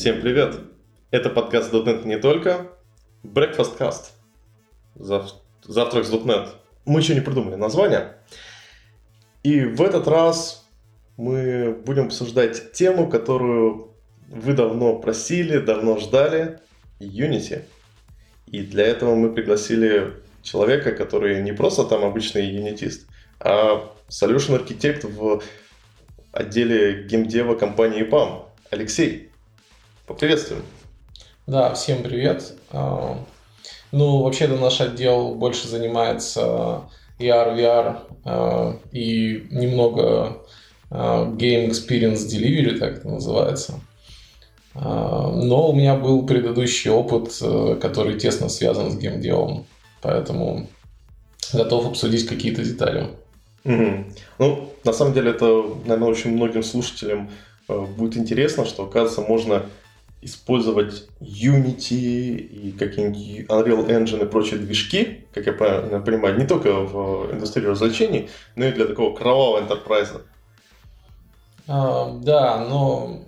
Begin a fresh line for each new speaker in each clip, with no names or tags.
Всем привет! Это подкаст .NET не только, Breakfast Cast. Зав... Завтрак с .NET. Мы еще не придумали название. И в этот раз мы будем обсуждать тему, которую вы давно просили, давно ждали. Unity. И для этого мы пригласили человека, который не просто там обычный юнитист, а solution архитект в отделе геймдева компании PAM. Алексей, поприветствуем.
Да, всем привет. А, ну, вообще-то наш отдел больше занимается AR, VR а, и немного а, Game Experience Delivery, так это называется. Но у меня был предыдущий опыт, э, который тесно связан с геймдевом, поэтому готов обсудить какие-то детали.
Угу. Ну, на самом деле, это, наверное, очень многим слушателям э, будет интересно, что, оказывается, можно использовать Unity и какие-нибудь Unreal Engine и прочие движки, как я понимаю, не только в индустрии развлечений, но и для такого кровавого enterprise.
А, да, но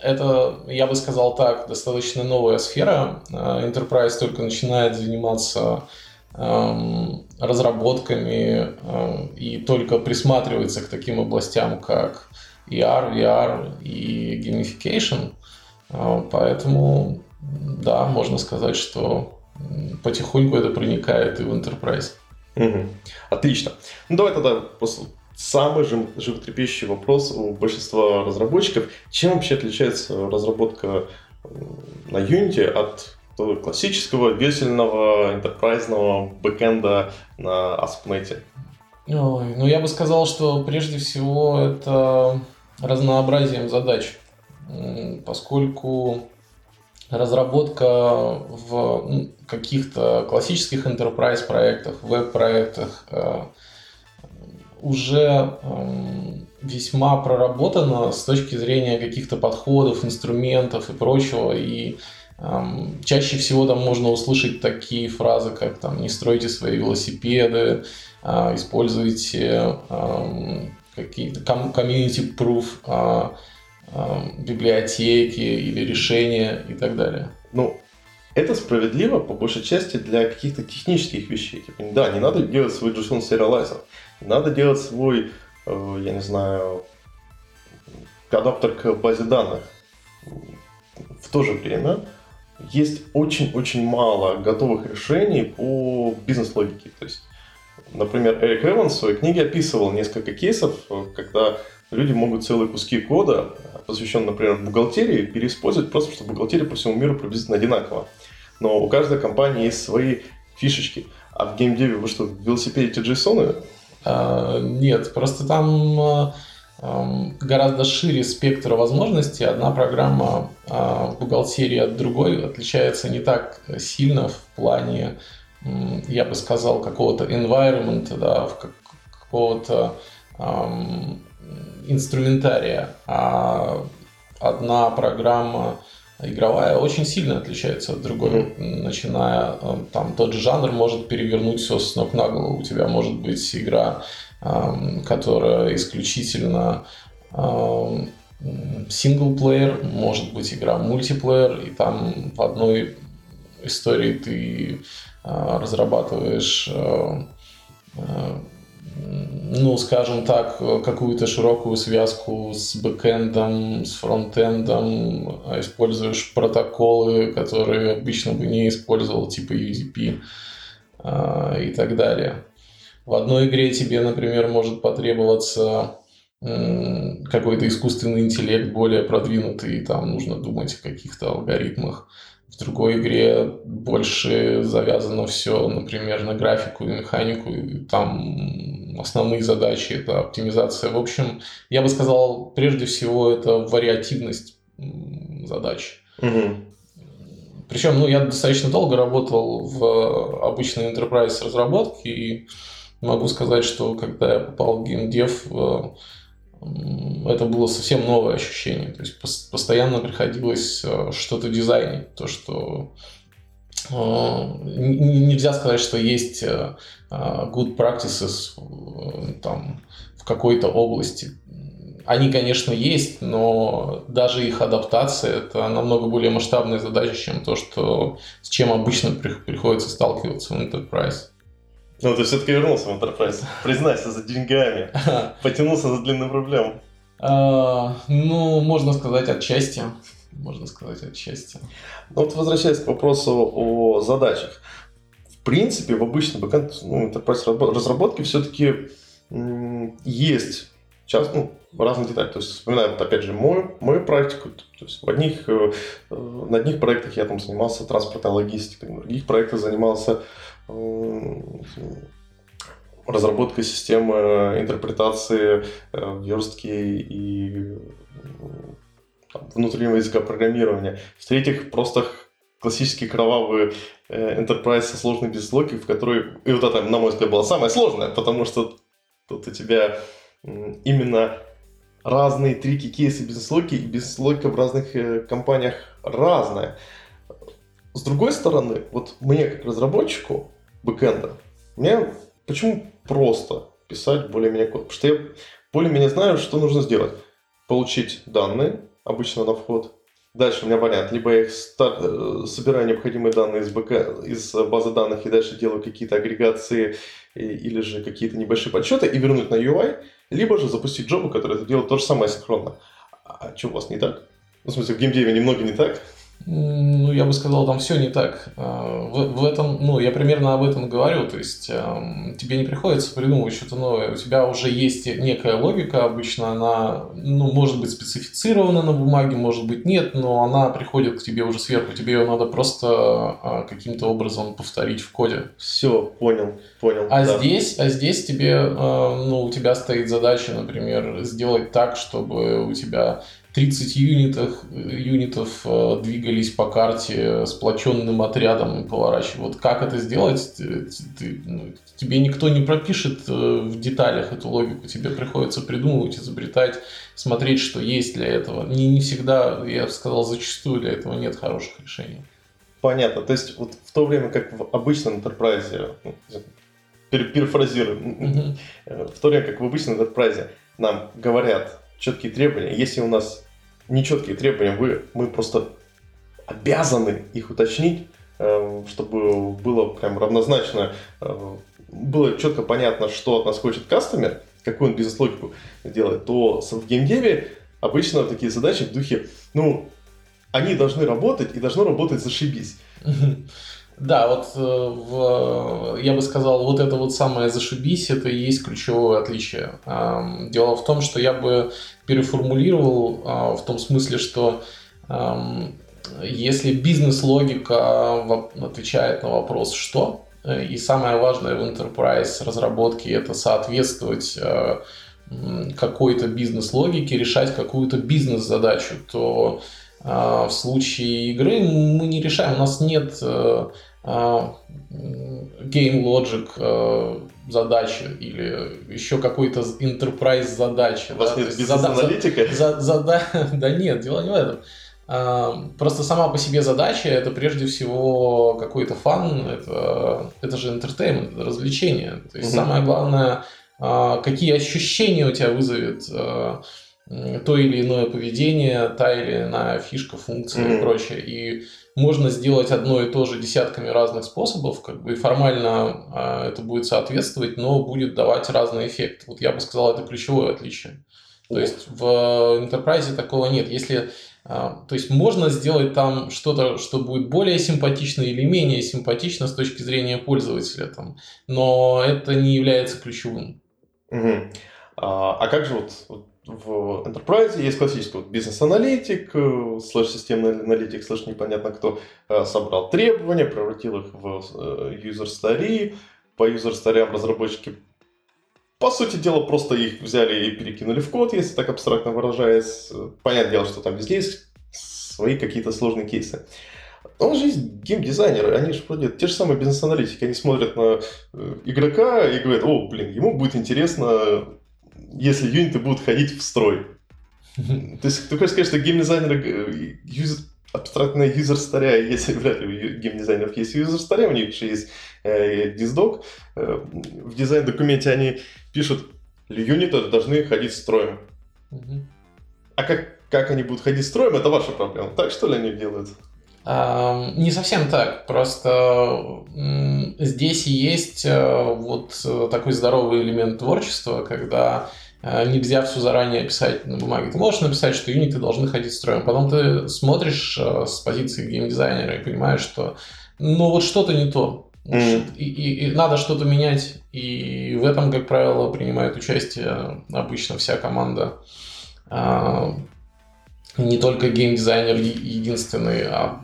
это, я бы сказал так, достаточно новая сфера. А, enterprise только начинает заниматься эм, разработками эм, и только присматривается к таким областям, как ER, VR и gamification. А, поэтому, да, можно сказать, что потихоньку это проникает и в enterprise.
Угу. Отлично. Ну давай тогда после самый животрепещущий вопрос у большинства разработчиков. Чем вообще отличается разработка на Unity от классического, весельного, enterprise бэкэнда на ASP.NET?
Ой, ну я бы сказал, что прежде всего это разнообразием задач поскольку разработка в каких-то классических enterprise проектах, веб-проектах э, уже эм, весьма проработана с точки зрения каких-то подходов, инструментов и прочего. И эм, чаще всего там можно услышать такие фразы, как там «не стройте свои велосипеды», э, «используйте эм, какие-то community proof», э, библиотеки или решения и так далее.
Ну, это справедливо, по большей части, для каких-то технических вещей. Типа, да, не надо делать свой JSON сериалайзер, не надо делать свой, э, я не знаю, адаптер к базе данных. В то же время есть очень-очень мало готовых решений по бизнес-логике. То есть, например, Эрик Эванс в своей книге описывал несколько кейсов, э, когда люди могут целые куски кода, посвященные, например, бухгалтерии, переиспользовать просто, чтобы бухгалтерия по всему миру приблизительно одинакова. Но у каждой компании есть свои фишечки. А в геймдеве вы что, велосипедите JSON?
А, нет, просто там а, гораздо шире спектр возможностей. Одна программа а, бухгалтерии от другой отличается не так сильно в плане, я бы сказал, какого-то environment, да, какого-то инструментария, а одна программа игровая очень сильно отличается от другой. Mm-hmm. Начиная, э, там, тот же жанр может перевернуть все с ног на голову. У тебя может быть игра, эм, которая исключительно синглплеер, может быть игра мультиплеер, и там в одной истории ты э, разрабатываешь э, ну, скажем так, какую-то широкую связку с бэкэндом, с фронтендом, а используешь протоколы, которые обычно бы не использовал, типа UDP а, и так далее. В одной игре тебе, например, может потребоваться какой-то искусственный интеллект более продвинутый, и там нужно думать о каких-то алгоритмах. В другой игре больше завязано все, например, на графику и механику, и там основные задачи это оптимизация. В общем, я бы сказал, прежде всего, это вариативность задач.
Угу.
Причем, ну, я достаточно долго работал в обычной enterprise разработке, и могу сказать, что когда я попал в геймдев, это было совсем новое ощущение. То есть постоянно приходилось э, что-то дизайнить, то, что э, нельзя сказать, что есть э, good practices там, в какой-то области. они, конечно, есть, но даже их адаптация это намного более масштабная задача, чем то, что, с чем обычно приходится сталкиваться в Enterprise.
Ну, ты все-таки вернулся в Enterprise. Признайся за деньгами. Потянулся за длинным рублем.
А, ну, можно сказать, отчасти. Можно сказать, отчасти.
Ну, вот возвращаясь к вопросу о задачах. В принципе, в обычном бэкэнд, ну, Enterprise разработке все-таки есть сейчас, ну, разные детали. То есть, вспоминаем, вот, опять же, мою, мою практику. То есть, в одних, э, на одних проектах я там занимался транспортной логистикой, на других проектах занимался разработкой системы интерпретации э, верстки и там, внутреннего языка программирования. В-третьих, просто классический кровавый э, enterprise со сложной бизнес в которой... И вот это, на мой взгляд, было самое сложное, потому что тут у тебя именно разные трики, кейсы бизнес-логики, и бизнес-логика в разных э, компаниях разная. С другой стороны, вот мне как разработчику бэкэнда, мне почему просто писать более-менее код? Потому что я более-менее знаю, что нужно сделать. Получить данные, обычно на вход. Дальше у меня понятно, либо я их стар... Э, собираю необходимые данные из, БК... из базы данных и дальше делаю какие-то агрегации или же какие-то небольшие подсчеты и вернуть на UI, либо же запустить джобу, который это делает то же самое синхронно. А что у вас не так? Ну, в смысле, в геймдеве немного не так?
Ну, я бы сказал, там все не так. А, в, в этом, ну, я примерно об этом говорю. То есть тебе не приходится придумывать что-то новое. У тебя уже есть некая логика. Обычно она, ну, может быть специфицирована на бумаге, может быть нет, но она приходит к тебе уже сверху. Тебе ее надо просто э, каким-то образом повторить в коде.
Все, понял, понял.
А да. здесь, а здесь тебе, э, ну, у тебя стоит задача, например, сделать так, чтобы у тебя 30 юнитов, юнитов э, двигались по карте сплоченным отрядом и поворачивали. Вот как это сделать, ты, ты, ну, тебе никто не пропишет э, в деталях эту логику, тебе приходится придумывать, изобретать, смотреть, что есть для этого. Не, не всегда, я бы сказал, зачастую для этого нет хороших решений.
Понятно. То есть вот в то время, как в обычном enterprise, ну, перефразируем, mm-hmm. в то время, как в обычном enterprise нам говорят, четкие требования. Если у нас нечеткие требования, вы, мы просто обязаны их уточнить, э, чтобы было прям равнозначно, э, было четко понятно, что от нас хочет кастомер, какую он бизнес-логику делает, то в геймдеве обычно такие задачи в духе, ну, они должны работать и должно работать зашибись.
Да, вот э, в, я бы сказал, вот это вот самое зашибись, это и есть ключевое отличие. Дело в том, что я бы переформулировал а, в том смысле, что если бизнес-логика отвечает на вопрос «что?», э, и самое важное в enterprise разработке это соответствовать э, какой-то бизнес-логике, решать какую-то бизнес-задачу, то а, в случае игры мы не решаем, у нас нет э, а, game logic э, задачи или еще какой-то enterprise задачи.
У вас да? нет бизнес-аналитика?
За, за, да, да нет, дело не в этом. А, просто сама по себе задача это прежде всего какой-то фан, это, это же entertainment, это развлечение. То есть угу. самое главное, какие ощущения у тебя вызовет то или иное поведение, та или иная фишка, функция mm-hmm. и прочее. И можно сделать одно и то же десятками разных способов, как бы и формально а, это будет соответствовать, но будет давать разный эффект. Вот я бы сказал, это ключевое отличие. То есть в Enterprise такого нет. Если а, то есть можно сделать там что-то, что будет более симпатично или менее симпатично с точки зрения пользователя, там, но это не является ключевым.
Угу. А, а как же вот, вот в Enterprise есть классический вот бизнес-аналитик, э, слэш-системный аналитик, слэш непонятно кто, э, собрал требования, превратил их в user story, по story разработчики по сути дела, просто их взяли и перекинули в код, если так абстрактно выражаясь. Понятное дело, что там везде есть свои какие-то сложные кейсы. Он же есть геймдизайнеры, они же вроде те же самые бизнес-аналитики, они смотрят на э, игрока и говорят, о, блин, ему будет интересно если юниты будут ходить в строй. То есть ты хочешь сказать, что геймдизайнеры юзер, абстрактная юзер старя, если вряд ли у геймдизайнеров есть юзер старя, у них же есть э, диздок. Э, в дизайн-документе они пишут, юниты должны ходить строем.
Мгм.
А как, как они будут ходить строем, это ваша проблема. Так что ли они делают?
Не совсем так, просто здесь есть э, вот э, такой здоровый элемент творчества, когда э, нельзя все заранее писать на бумаге. Ты можешь написать, что юниты должны ходить строем, потом ты смотришь с позиции геймдизайнера и понимаешь, что ну вот что-то не то.
Мгм.
И, и- и надо что-то менять. И в этом, как правило, принимает участие обычно вся команда. А, Не только геймдизайнер единственный, а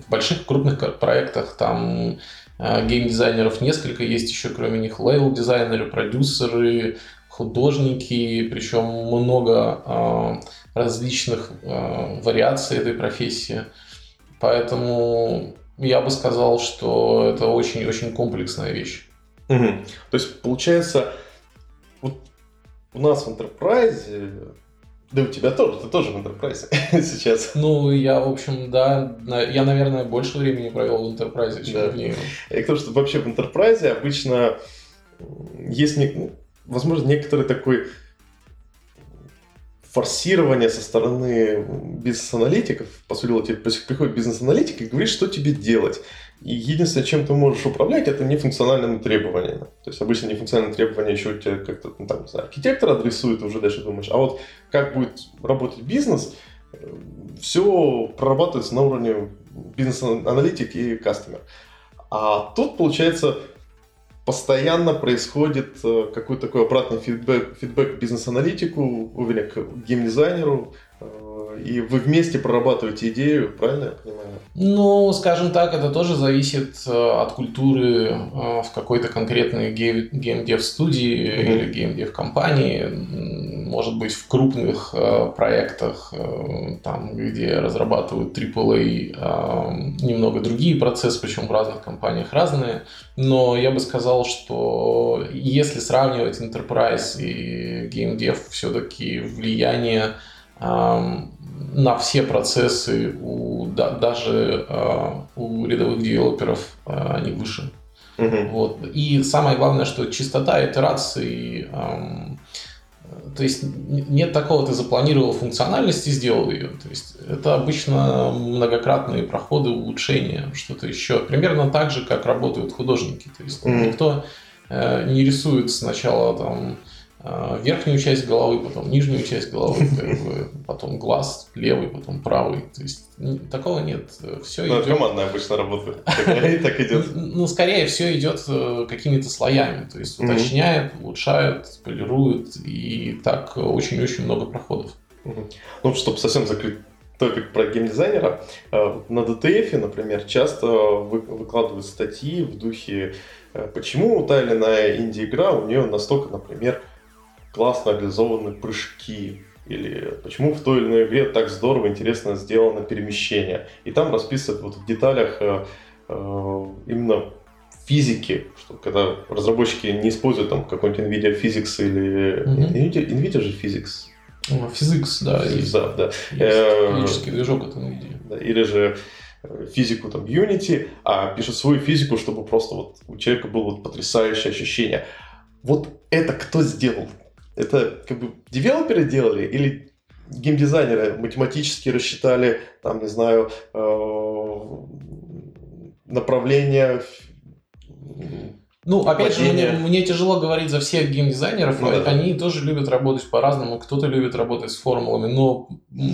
в больших крупных проектах там а, геймдизайнеров несколько, есть еще кроме них лейбл-дизайнеры, продюсеры, художники, причем много а, различных а, вариаций этой профессии. Поэтому я бы сказал, что это очень-очень комплексная вещь.
Мгм. То есть, получается, вот у нас в Enterprise, да у тебя тоже, ты тоже в Enterprise сейчас.
Ну, я, в общем, да, я, наверное, больше времени провел в Enterprise, чем
Да.
в ней.
И то, что вообще в Enterprise обычно есть, не- возможно, некоторый такой форсирование со стороны бизнес-аналитиков. По сути приходит бизнес-аналитик и говорит, что тебе делать. И единственное, чем ты можешь управлять, это нефункциональными требованиями. То есть обычно нефункциональные требования еще у тебя как-то, ну, там, не знаю, архитектор адресует, уже дальше думаешь. А вот как будет работать бизнес, все прорабатывается на уровне бизнес-аналитик и кастомер. А тут, получается, постоянно происходит э, какой-то такой обратный фидбэк, фидбэк бизнес-аналитику, уверен, к геймдизайнеру, э, и вы вместе прорабатываете идею, правильно я понимаю?
Ну, скажем так, это тоже зависит э, от культуры э, в какой-то конкретной гей- геймдев-студии
Мгм.
или геймдев-компании. Может быть, в крупных э, проектах, там, где разрабатывают AAA, немного другие процессы, причем в разных компаниях разные. Но я бы сказал, что если сравнивать Enterprise и GameDev, все-таки влияние на все процессы у, да- даже а, у рядовых девелоперов а, они выше.
Мгм.
Вот. И самое главное, что частота итераций, ам, то есть нет такого, ты запланировал функциональность и сделал ее. То есть это обычно многократные проходы, улучшения, что-то еще. Примерно так же, как работают художники. То есть
Мгм.
никто э, не рисует сначала там э, верхнюю часть головы, потом нижнюю часть головы, как бы, потом глаз левый, потом правый. То есть н- такого нет. Все
Ну,
идет
командная обычно работает. Так идет.
ну, скорее все идет э, какими-то слоями, то есть уточняет, улучшает, полирует, и так очень-очень много проходов.
Ну, чтобы совсем закрыть топик про геймдизайнера, э, на DTF, например, часто вы- выкладывают статьи в духе, э, почему та или иная инди-игра, у нее настолько, например, классно реализованы прыжки, или почему в той или иной игре так здорово, интересно сделано перемещение. И там расписывают вот в деталях э, э, именно физики, что когда разработчики не используют там какой-нибудь NVIDIA Physics или...
Мгм.
NVIDIA, NVIDIA же Physics.
Физикс, да, есть.
Да, да.
Есть
Э,
движок от NVIDIA.
Да, или же э, физику там Unity, а пишет свою физику, чтобы просто вот у человека было вот потрясающее ощущение. Вот это кто сделал? Это как бы девелоперы делали или геймдизайнеры математически рассчитали, там, не знаю, э, направление
Ну, опять же, мне, мне тяжело говорить за всех геймдизайнеров,
Ну да.
они тоже любят работать по-разному, кто-то любит работать с формулами, но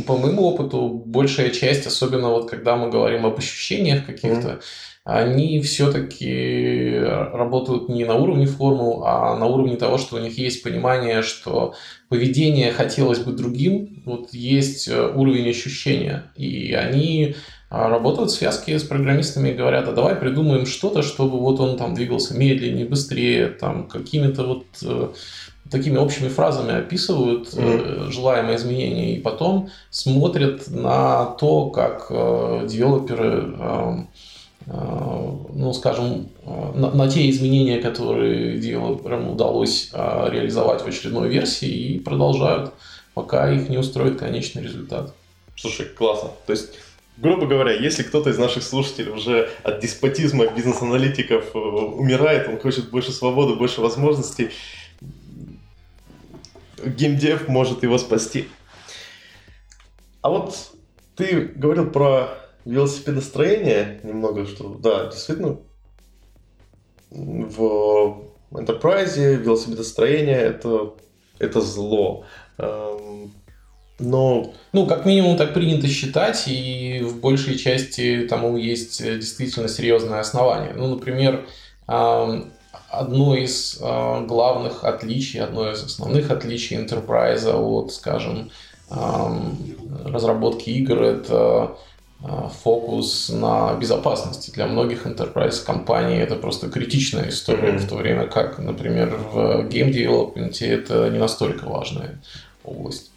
по моему опыту большая часть, особенно вот когда мы говорим об ощущениях каких-то, они все-таки работают не на уровне формул, а на уровне того, что у них есть понимание, что поведение хотелось бы другим, вот есть э, уровень ощущения, и они а, работают в связке с программистами и говорят, а давай придумаем что-то, чтобы вот он там двигался медленнее, быстрее, там какими-то вот э, такими общими фразами описывают э, желаемое изменение и потом смотрят на то, как э, девелоперы, э, ну, скажем, э, на, на те изменения, которые девелоперам удалось э, реализовать в очередной версии и продолжают, пока их не устроит конечный результат.
Слушай, классно. То есть, грубо говоря, если кто-то из наших слушателей уже от деспотизма бизнес-аналитиков э, умирает, он хочет больше свободы, больше возможностей, геймдев может его спасти. А вот ты говорил про велосипедостроение немного, что да, действительно, в Enterprise велосипедостроение это, это зло. Эм, но...
Ну, как минимум, так принято считать, и в большей части тому есть действительно серьезное основание. Ну, например, одно из а, главных отличий, одно из основных отличий Enterprise от, скажем, разработки игр, это фокус на безопасности. Для многих enterprise компаний это просто критичная история, mm-hmm. в то время как, например, в game development это не настолько важная область.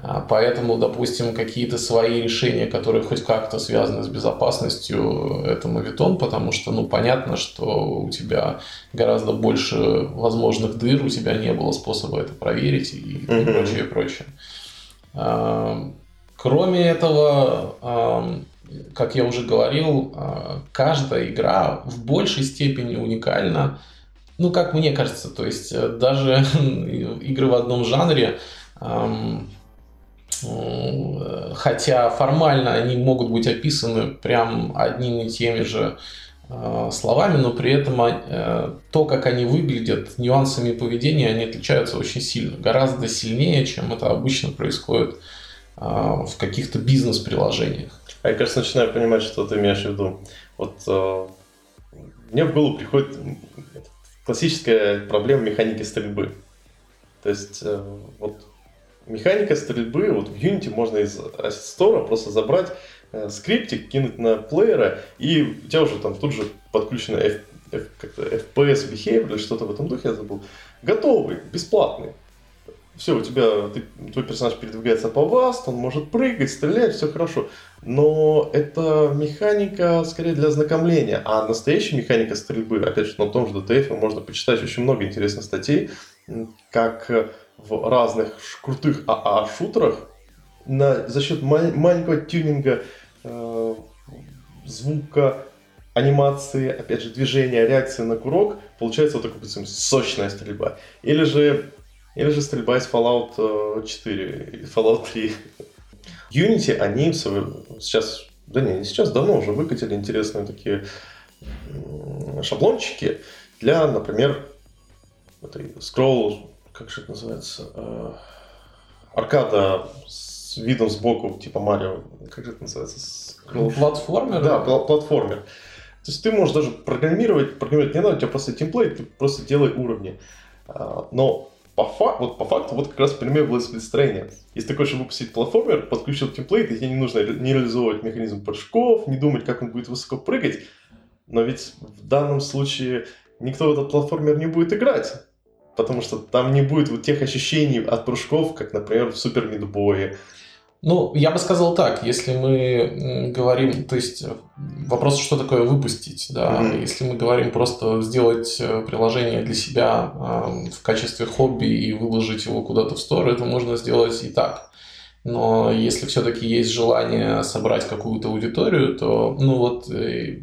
А, поэтому, допустим, какие-то свои решения, которые хоть как-то связаны с безопасностью, это мавитон, потому что, ну, понятно, что у тебя гораздо больше возможных дыр, у тебя не было способа это проверить и, mm-hmm. и прочее, прочее. Кроме этого, как я уже говорил, а, каждая игра в большей степени уникальна. Ну, как мне кажется, то есть э, даже игры в одном жанре, хотя формально они могут быть описаны прям одними и теми же а, словами, но при этом э, то, как они выглядят, нюансами поведения, они отличаются очень сильно, гораздо сильнее, чем это обычно происходит а, в каких-то бизнес-приложениях.
А я, кажется, начинаю понимать, что ты имеешь в виду. Вот э, мне в голову приходит классическая проблема механики стрельбы. То есть э, вот механика стрельбы, вот в Unity можно из Asset Store просто забрать э, скриптик, кинуть на плеера, и у тебя уже там тут же подключено F, F, FPS behavior или что-то в этом духе, я забыл. Готовый, бесплатный все, у тебя, ты, твой персонаж передвигается по вас, он может прыгать, стрелять, все хорошо. Но это механика скорее для ознакомления. А настоящая механика стрельбы, опять же, на том же DTF можно почитать очень много интересных статей, как в разных крутых АА-шутерах на, за счет ма- маленького тюнинга э, звука, анимации, опять же, движения, реакции на курок, получается вот такая сочная стрельба. Или же или же стрельба из Fallout 4 э, Fallout 3. Unity, они сейчас, да не, не сейчас, давно уже выкатили интересные такие шаблончики для, например, этой скролл, как же это называется, э, аркада с видом сбоку, типа Марио, как же это называется?
Скролл... Платформер?
Да, платформер. То есть ты можешь даже программировать, программировать не надо, у тебя просто темплейт, ты просто делай уровни. А, но по, факту, вот по факту, вот как раз пример велосипедостроения. Если ты хочешь выпустить платформер, подключил темплейт, и тебе не нужно не реализовывать механизм прыжков, не думать, как он будет высоко прыгать. Но ведь в данном случае никто в этот платформер не будет играть. Потому что там не будет вот тех ощущений от прыжков, как, например, в Супер Мидбое
ну, я бы сказал так, если мы говорим, то есть э, вопрос, что такое выпустить, да, mm-hmm. если мы говорим просто сделать э, приложение для себя э, в качестве хобби и выложить его куда-то в стор, это можно сделать и так. Но если все-таки есть желание собрать какую-то аудиторию, то, ну вот,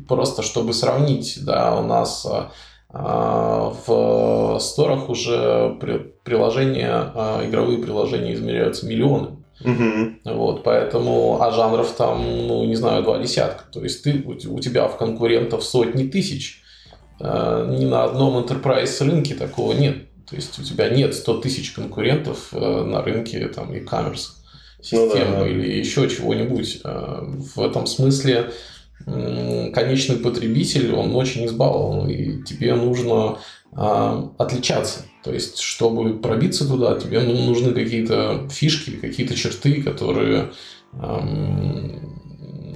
просто чтобы сравнить, да, у нас в сторах уже приложения, игровые приложения измеряются миллионами.
Угу.
Вот, поэтому, а жанров там, ну, не знаю, два десятка. То есть ты, у тебя в конкурентов сотни тысяч. Э, ни на одном enterprise рынке такого нет. То есть у тебя нет 100 тысяч конкурентов э, на рынке там e-commerce системы ну, да, да. или еще чего-нибудь. Э, в этом смысле конечный потребитель, он очень избалован, и тебе нужно отличаться. То есть, чтобы пробиться туда, тебе ну, нужны какие-то фишки, какие-то черты, которые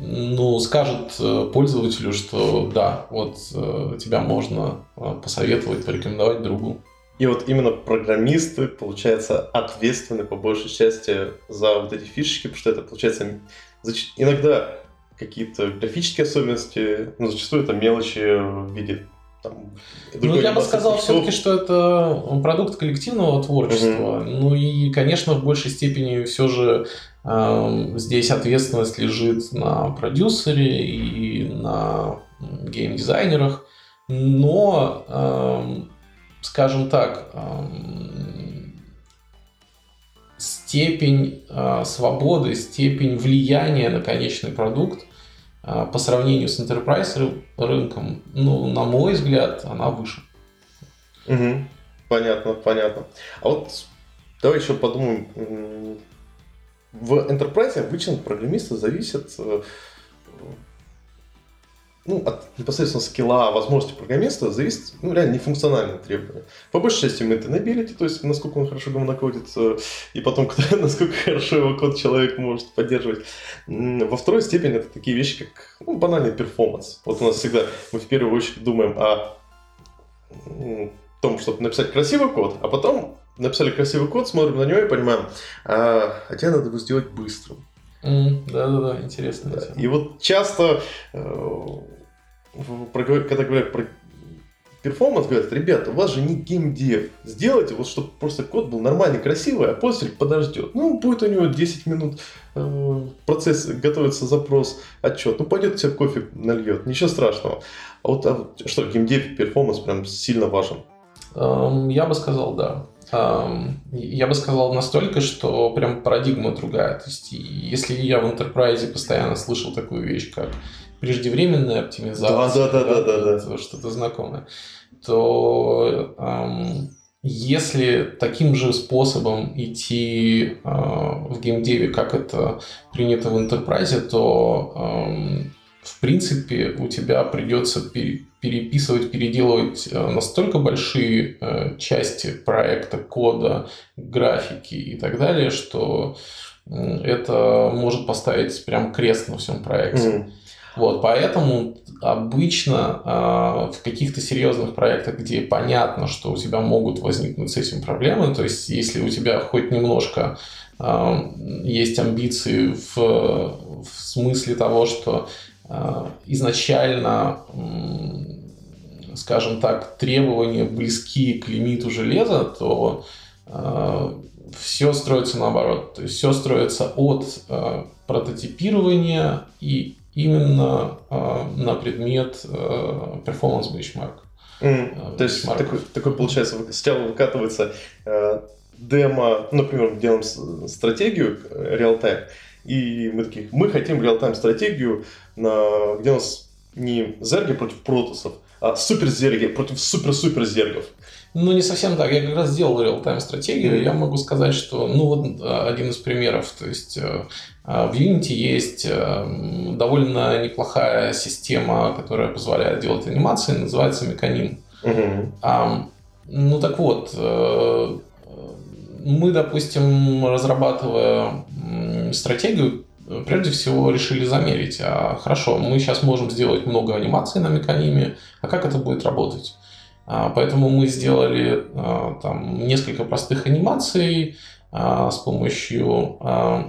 ну, скажут э, пользователю, что да, вот э, тебя можно э, посоветовать, порекомендовать другу.
И вот именно программисты, получается, ответственны по большей части за вот эти фишечки, потому что это, получается, иногда какие-то графические особенности, но зачастую это мелочи в виде там,
ну, я бы сказал все-таки, что это продукт коллективного творчества. Угу. Ну и, конечно, в большей степени все же э, здесь ответственность лежит на продюсере и на геймдизайнерах. Но, э, скажем так, э, степень э, свободы, степень влияния на конечный продукт по сравнению с enterprise рынком, ну, на мой взгляд, она выше.
Угу. Понятно, понятно. А вот давай еще подумаем. В enterprise обычно программисты зависят э, ну, от непосредственно скилла, возможности программиста зависит, ну, реально нефункциональные требования. По большей части maintainability, то есть насколько он хорошо гомонокодится, и потом, насколько хорошо его код человек может поддерживать. Во второй степени это такие вещи, как ну, банальный перформанс. Вот у нас всегда мы в первую очередь думаем о том, чтобы написать красивый код, а потом написали красивый код, смотрим на него и понимаем, а, тебе надо его сделать быстрым.
Да-да-да, интересно. Да.
И вот часто э, когда говорят про performance, говорят, ребята, у вас же не геймдев. Сделайте вот, чтобы просто код был нормальный, красивый, а пользователь подождет. Ну, будет у него 10 минут э, процесс, готовится запрос, отчет. Ну, пойдет себе кофе нальет, ничего страшного. А вот а, что, геймдев performance прям сильно важен?
Um, я бы сказал, да. Я бы сказал настолько, что прям парадигма другая. То есть, если я в enterprise постоянно слышал такую вещь, как преждевременная оптимизация,
да, да, да, да, да,
да. что-то знакомое, то эм, если таким же способом идти э, в геймдеве, как это принято в Enterprise, то эм, в принципе у тебя придется переписывать, переделывать э, настолько большие э, части проекта, кода, графики и так далее, что это может поставить прям крест на всем проекте. Mm. Вот, поэтому обычно э, в каких-то серьезных проектах, где понятно, что у тебя могут возникнуть с этим проблемы, то есть если у тебя хоть немножко э, есть амбиции в, в смысле того, что изначально, э, скажем так, требования близки к лимиту железа, то э, все строится наоборот. То есть все строится от э, прототипирования и именно на предмет performance benchmark.
Mm. То есть такой, такой получается, сначала выкатывается э, демо, например, делаем стратегию реал-тайм, и мы такие, мы хотим реал-тайм стратегию, на, где у нас не зерги против протосов, а супер зерги против супер-супер зергов.
Ну, не совсем так. Я как раз сделал реал-тайм стратегию. Я могу сказать, что, ну, вот э, один из примеров. То есть, э, э, в Unity есть довольно неплохая система, которая позволяет делать анимации, называется Меканим.
Угу.
Ну, так вот, мы, допустим, разрабатывая стратегию, прежде всего решили замерить, а хорошо, мы сейчас можем сделать много анимаций на механиме, а как это будет работать? А, поэтому мы сделали а, там несколько простых анимаций с помощью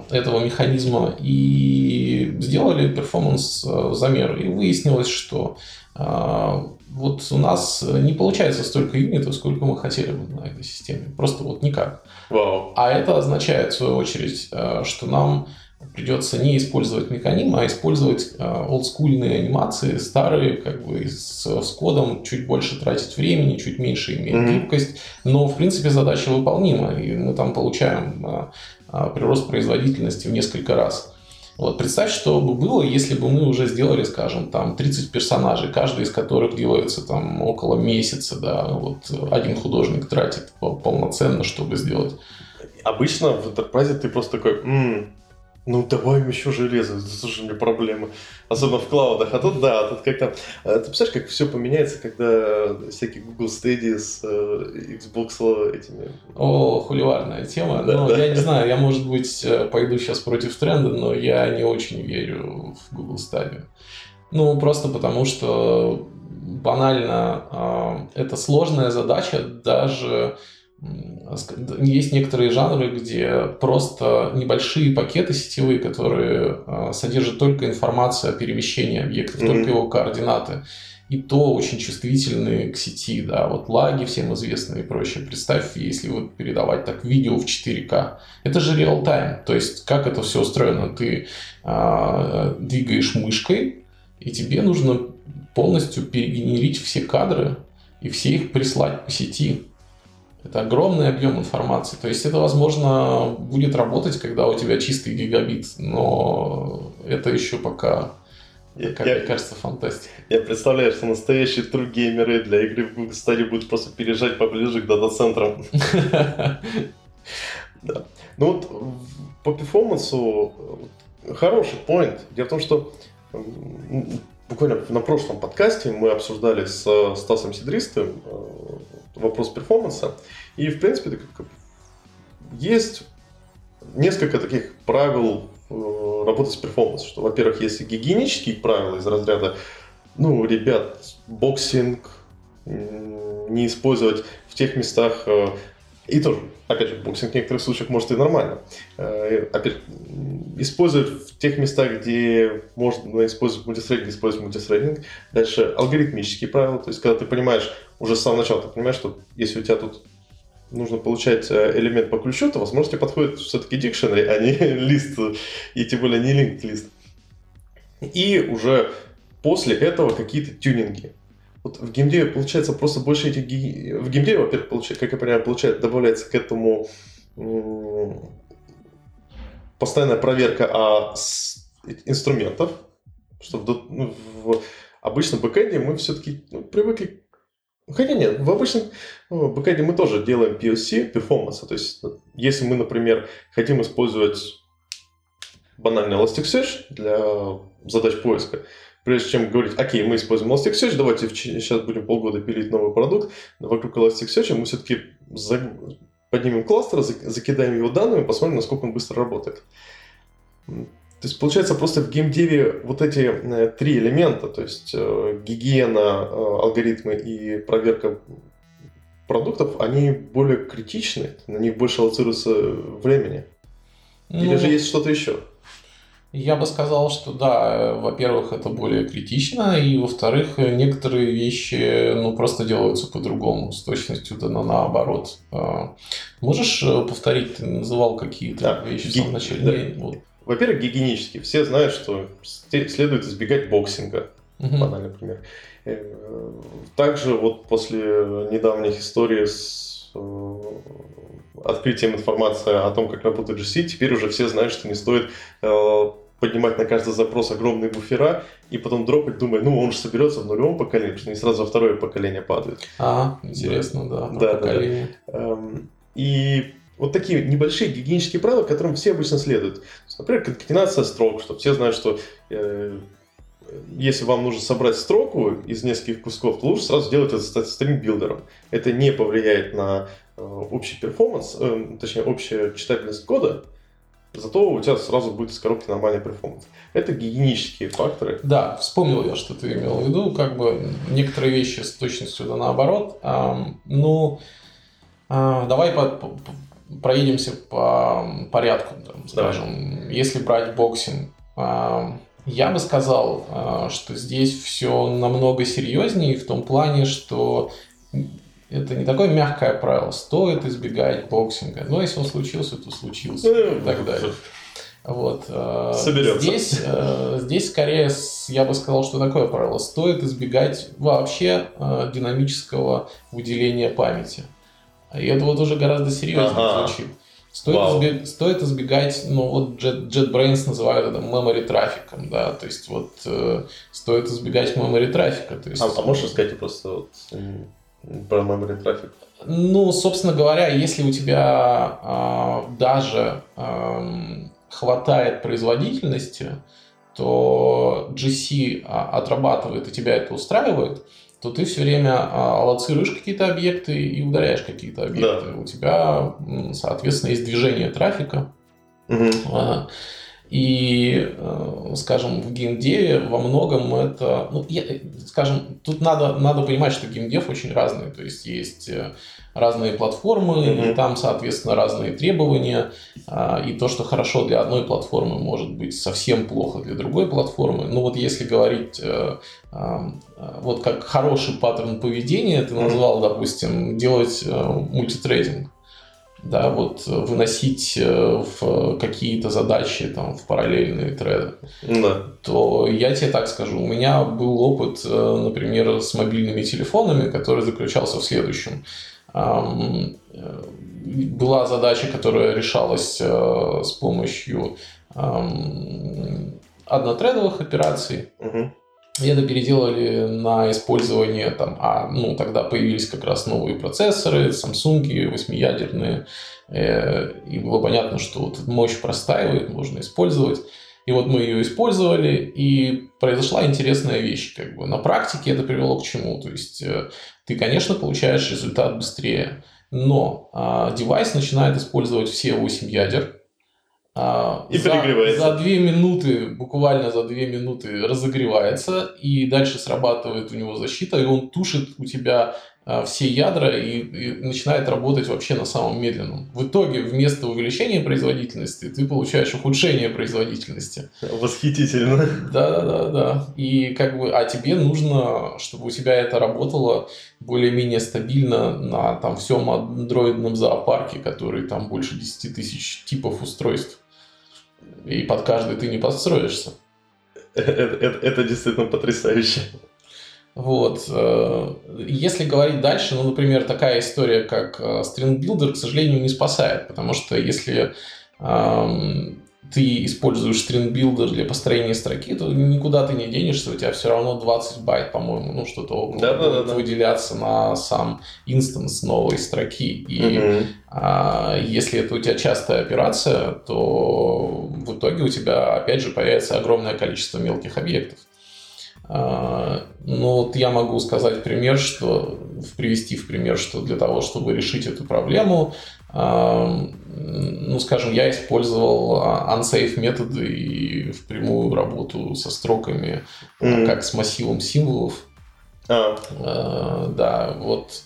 этого механизма и сделали перформанс замер. И выяснилось, что вот у нас не получается столько юнитов, сколько мы хотели бы на этой системе. Просто вот никак.
Wow.
А это означает, в свою очередь, что нам придется не использовать механизм, а использовать э, олдскульные анимации, старые, как бы с, с кодом, чуть больше тратить времени, чуть меньше иметь mm-hmm. гибкость. Но, в принципе, задача выполнима, и мы там получаем а, а, прирост производительности в несколько раз. Вот, представь, что бы было, если бы мы уже сделали, скажем, там 30 персонажей, каждый из которых делается там около месяца, да, вот один художник тратит полноценно, чтобы сделать.
Обычно в Enterprise ты просто такой, м-м, ну давай еще железо, это же не проблема. Особенно в клаудах. А тут да, тут как-то... Э, ты представляешь, как все поменяется, когда всякие Google Stadia с э, Xbox этими...
О, хуливарная тема. Да, но да. я не знаю, я, может быть, э, пойду сейчас против тренда, но я не очень верю в Google Stadia. Ну, просто потому что банально это сложная задача даже есть некоторые жанры, где просто небольшие пакеты сетевые, которые а, содержат только информацию о перемещении объекта, mm-hmm. только его координаты. И то очень чувствительные к сети, да, вот лаги всем известные и прочее. Представь, если вот передавать так видео в 4К, это же реал-тайм, то есть как это все устроено, ты а, двигаешь мышкой, и тебе нужно полностью перегенерить все кадры и все их прислать по сети. Это огромный объем информации. То есть это, возможно, будет работать, когда у тебя чистый гигабит, но это еще пока, как я, мне кажется, фантастика.
Я представляю, что настоящие true геймеры для игры в Google Stadia будут просто переезжать поближе к дата-центрам. Да. Ну вот по перформансу хороший point. Дело в том, что буквально на прошлом подкасте мы обсуждали с Стасом Сидристым э, вопрос перформанса. И, в принципе, есть несколько таких правил э, работы с перформансом. Что, во-первых, есть гигиенические правила из разряда, ну, ребят, боксинг не использовать в тех местах, э, и тоже, опять же, боксинг в некоторых случаях может и нормально. Э, опять, использовать в тех местах, где можно использовать мультисрейдинг, использовать мультисрейдинг. Дальше алгоритмические правила, то есть когда ты понимаешь, уже с самого начала ты понимаешь, что если у тебя тут нужно получать э, элемент по ключу, то, возможно, тебе подходит все-таки dictionary, а не лист, и тем более не linked лист. И уже после этого какие-то тюнинги. Вот в геймдеве получается просто больше этих... В геймдеве, во-первых, получается, как я понимаю, получается, добавляется к этому постоянная проверка а, инструментов, что ну, в обычном бэкэнде мы все-таки ну, привыкли Хотя нет, в обычном ну, бэкэнде мы тоже делаем POC, performance. То есть, если мы, например, хотим использовать банальный Elasticsearch для задач поиска, прежде чем говорить, окей, мы используем Elasticsearch, давайте сейчас будем полгода пилить новый продукт, вокруг Elasticsearch мы все-таки за... поднимем кластер, закидаем его данными, посмотрим, насколько он быстро работает. То есть получается просто в геймдеве вот эти э, три элемента, то есть э, гигиена, э, алгоритмы и проверка продуктов, они более критичны, на них больше аллоцируется времени. Или ну, же есть что-то еще?
Я бы сказал, что да, во-первых, это более критично, и во-вторых, некоторые вещи ну, просто делаются по-другому, с точностью да на наоборот. А, можешь повторить, ты называл какие-то да. вещи в самом начале?
Да. Вот. Во-первых, гигиенически. Все знают, что следует избегать боксинга. Угу. Банальный пример. Э, также вот после недавних историй с э, открытием информации о том, как работает GC, теперь уже все знают, что не стоит э, поднимать на каждый запрос огромные буфера и потом дропать, думая, ну, он же соберется в нулевом поколении, потому что не сразу во второе поколение падает.
А, интересно, да.
Да, да, да. Эм, и вот такие небольшие гигиенические правила, которым все обычно следуют. Например, конкатенация строк, чтобы все знают, что э, если вам нужно собрать строку из нескольких кусков, то лучше сразу сделать это стринг-билдером. Это не повлияет на общий performance, э, точнее, общая читабельность кода, Зато у тебя сразу будет из коробки нормальный performance. Это гигиенические факторы.
Да, вспомнил я, что ты имел в виду. Как бы некоторые вещи с точностью да наоборот. ну, а, давай по, по, проедемся по порядку, там, скажем. Да. Если брать boxing, а, я бы сказал, а, что здесь все намного серьезнее в том плане, что это не такое мягкое правило. Стоит избегать боксинга. Но если он случился, то случился. И так далее. Вот. А, Соберется. Здесь, здесь скорее, я бы сказал, что такое правило. Стоит избегать вообще динамического выделения памяти. И это вот уже гораздо серьезнее ага. звучит. Стоит, избег, стоит избегать, ну вот Jet, JetBrains называют это memory трафиком, да, то есть вот э, стоит избегать memory трафика. То есть,
а, а можешь сказать просто вот, про memory трафик?
Ну, собственно говоря, если у тебя э, даже э, хватает производительности, то GC а, отрабатывает и тебя это устраивает, то ты все время аллоцируешь какие-то объекты и удаляешь какие-то объекты. Да. У тебя, соответственно, есть движение трафика. Угу. И, э, скажем, в геймдеве во многом это, ну, я, скажем, тут надо, надо понимать, что геймдев очень разный. То есть есть э, разные платформы, mm-hmm. и там, соответственно, разные требования. А, и то, что хорошо для одной платформы, может быть совсем плохо для другой платформы. Ну вот если говорить э, вот как хороший паттерн поведения, ты назвал, допустим, делать мультитрейдинг да, вот э, выносить э, в какие-то задачи там в параллельные треды, да. то я тебе так скажу, у меня был опыт, э, например, с мобильными телефонами, который заключался в следующем. была задача, которая решалась с помощью однотредовых операций.
Угу.
Это переделали на использование, там, а, ну, тогда появились как раз новые процессоры, Samsung, восьмиядерные, э, и было понятно, что вот мощь простаивает, можно использовать. И вот мы ее использовали, и произошла интересная вещь. Как бы. На практике это привело к чему? То есть э, ты, конечно, получаешь результат быстрее, но э, девайс начинает использовать все 8 ядер,
а, и за, перегревается.
За две минуты, буквально за две минуты разогревается, и дальше срабатывает у него защита, и он тушит у тебя а, все ядра и, и начинает работать вообще на самом медленном. В итоге вместо увеличения производительности ты получаешь ухудшение производительности.
Восхитительно.
Да, да, да, да. И как бы, а тебе нужно, чтобы у тебя это работало более-менее стабильно на там всем андроидном зоопарке, который там больше 10 тысяч типов устройств и под каждый ты не подстроишься.
Это, это, это действительно потрясающе.
Вот. Э, если говорить дальше, ну, например, такая история, как э, StringBuilder, к сожалению, не спасает, потому что если эм, ты используешь builder для построения строки, то никуда ты не денешься, у тебя все равно 20 байт, по-моему, ну что-то около
да,
будет
да, да,
выделяться на сам instance новой строки. И угу. а, если это у тебя частая операция, то в итоге у тебя опять же появится огромное количество мелких объектов. А, ну вот я могу сказать пример, что привести в пример, что для того, чтобы решить эту проблему, ну, скажем, я использовал а, unsafe методы и в прямую работу со строками, mm. как с массивом символов.
А.
а. Да, вот.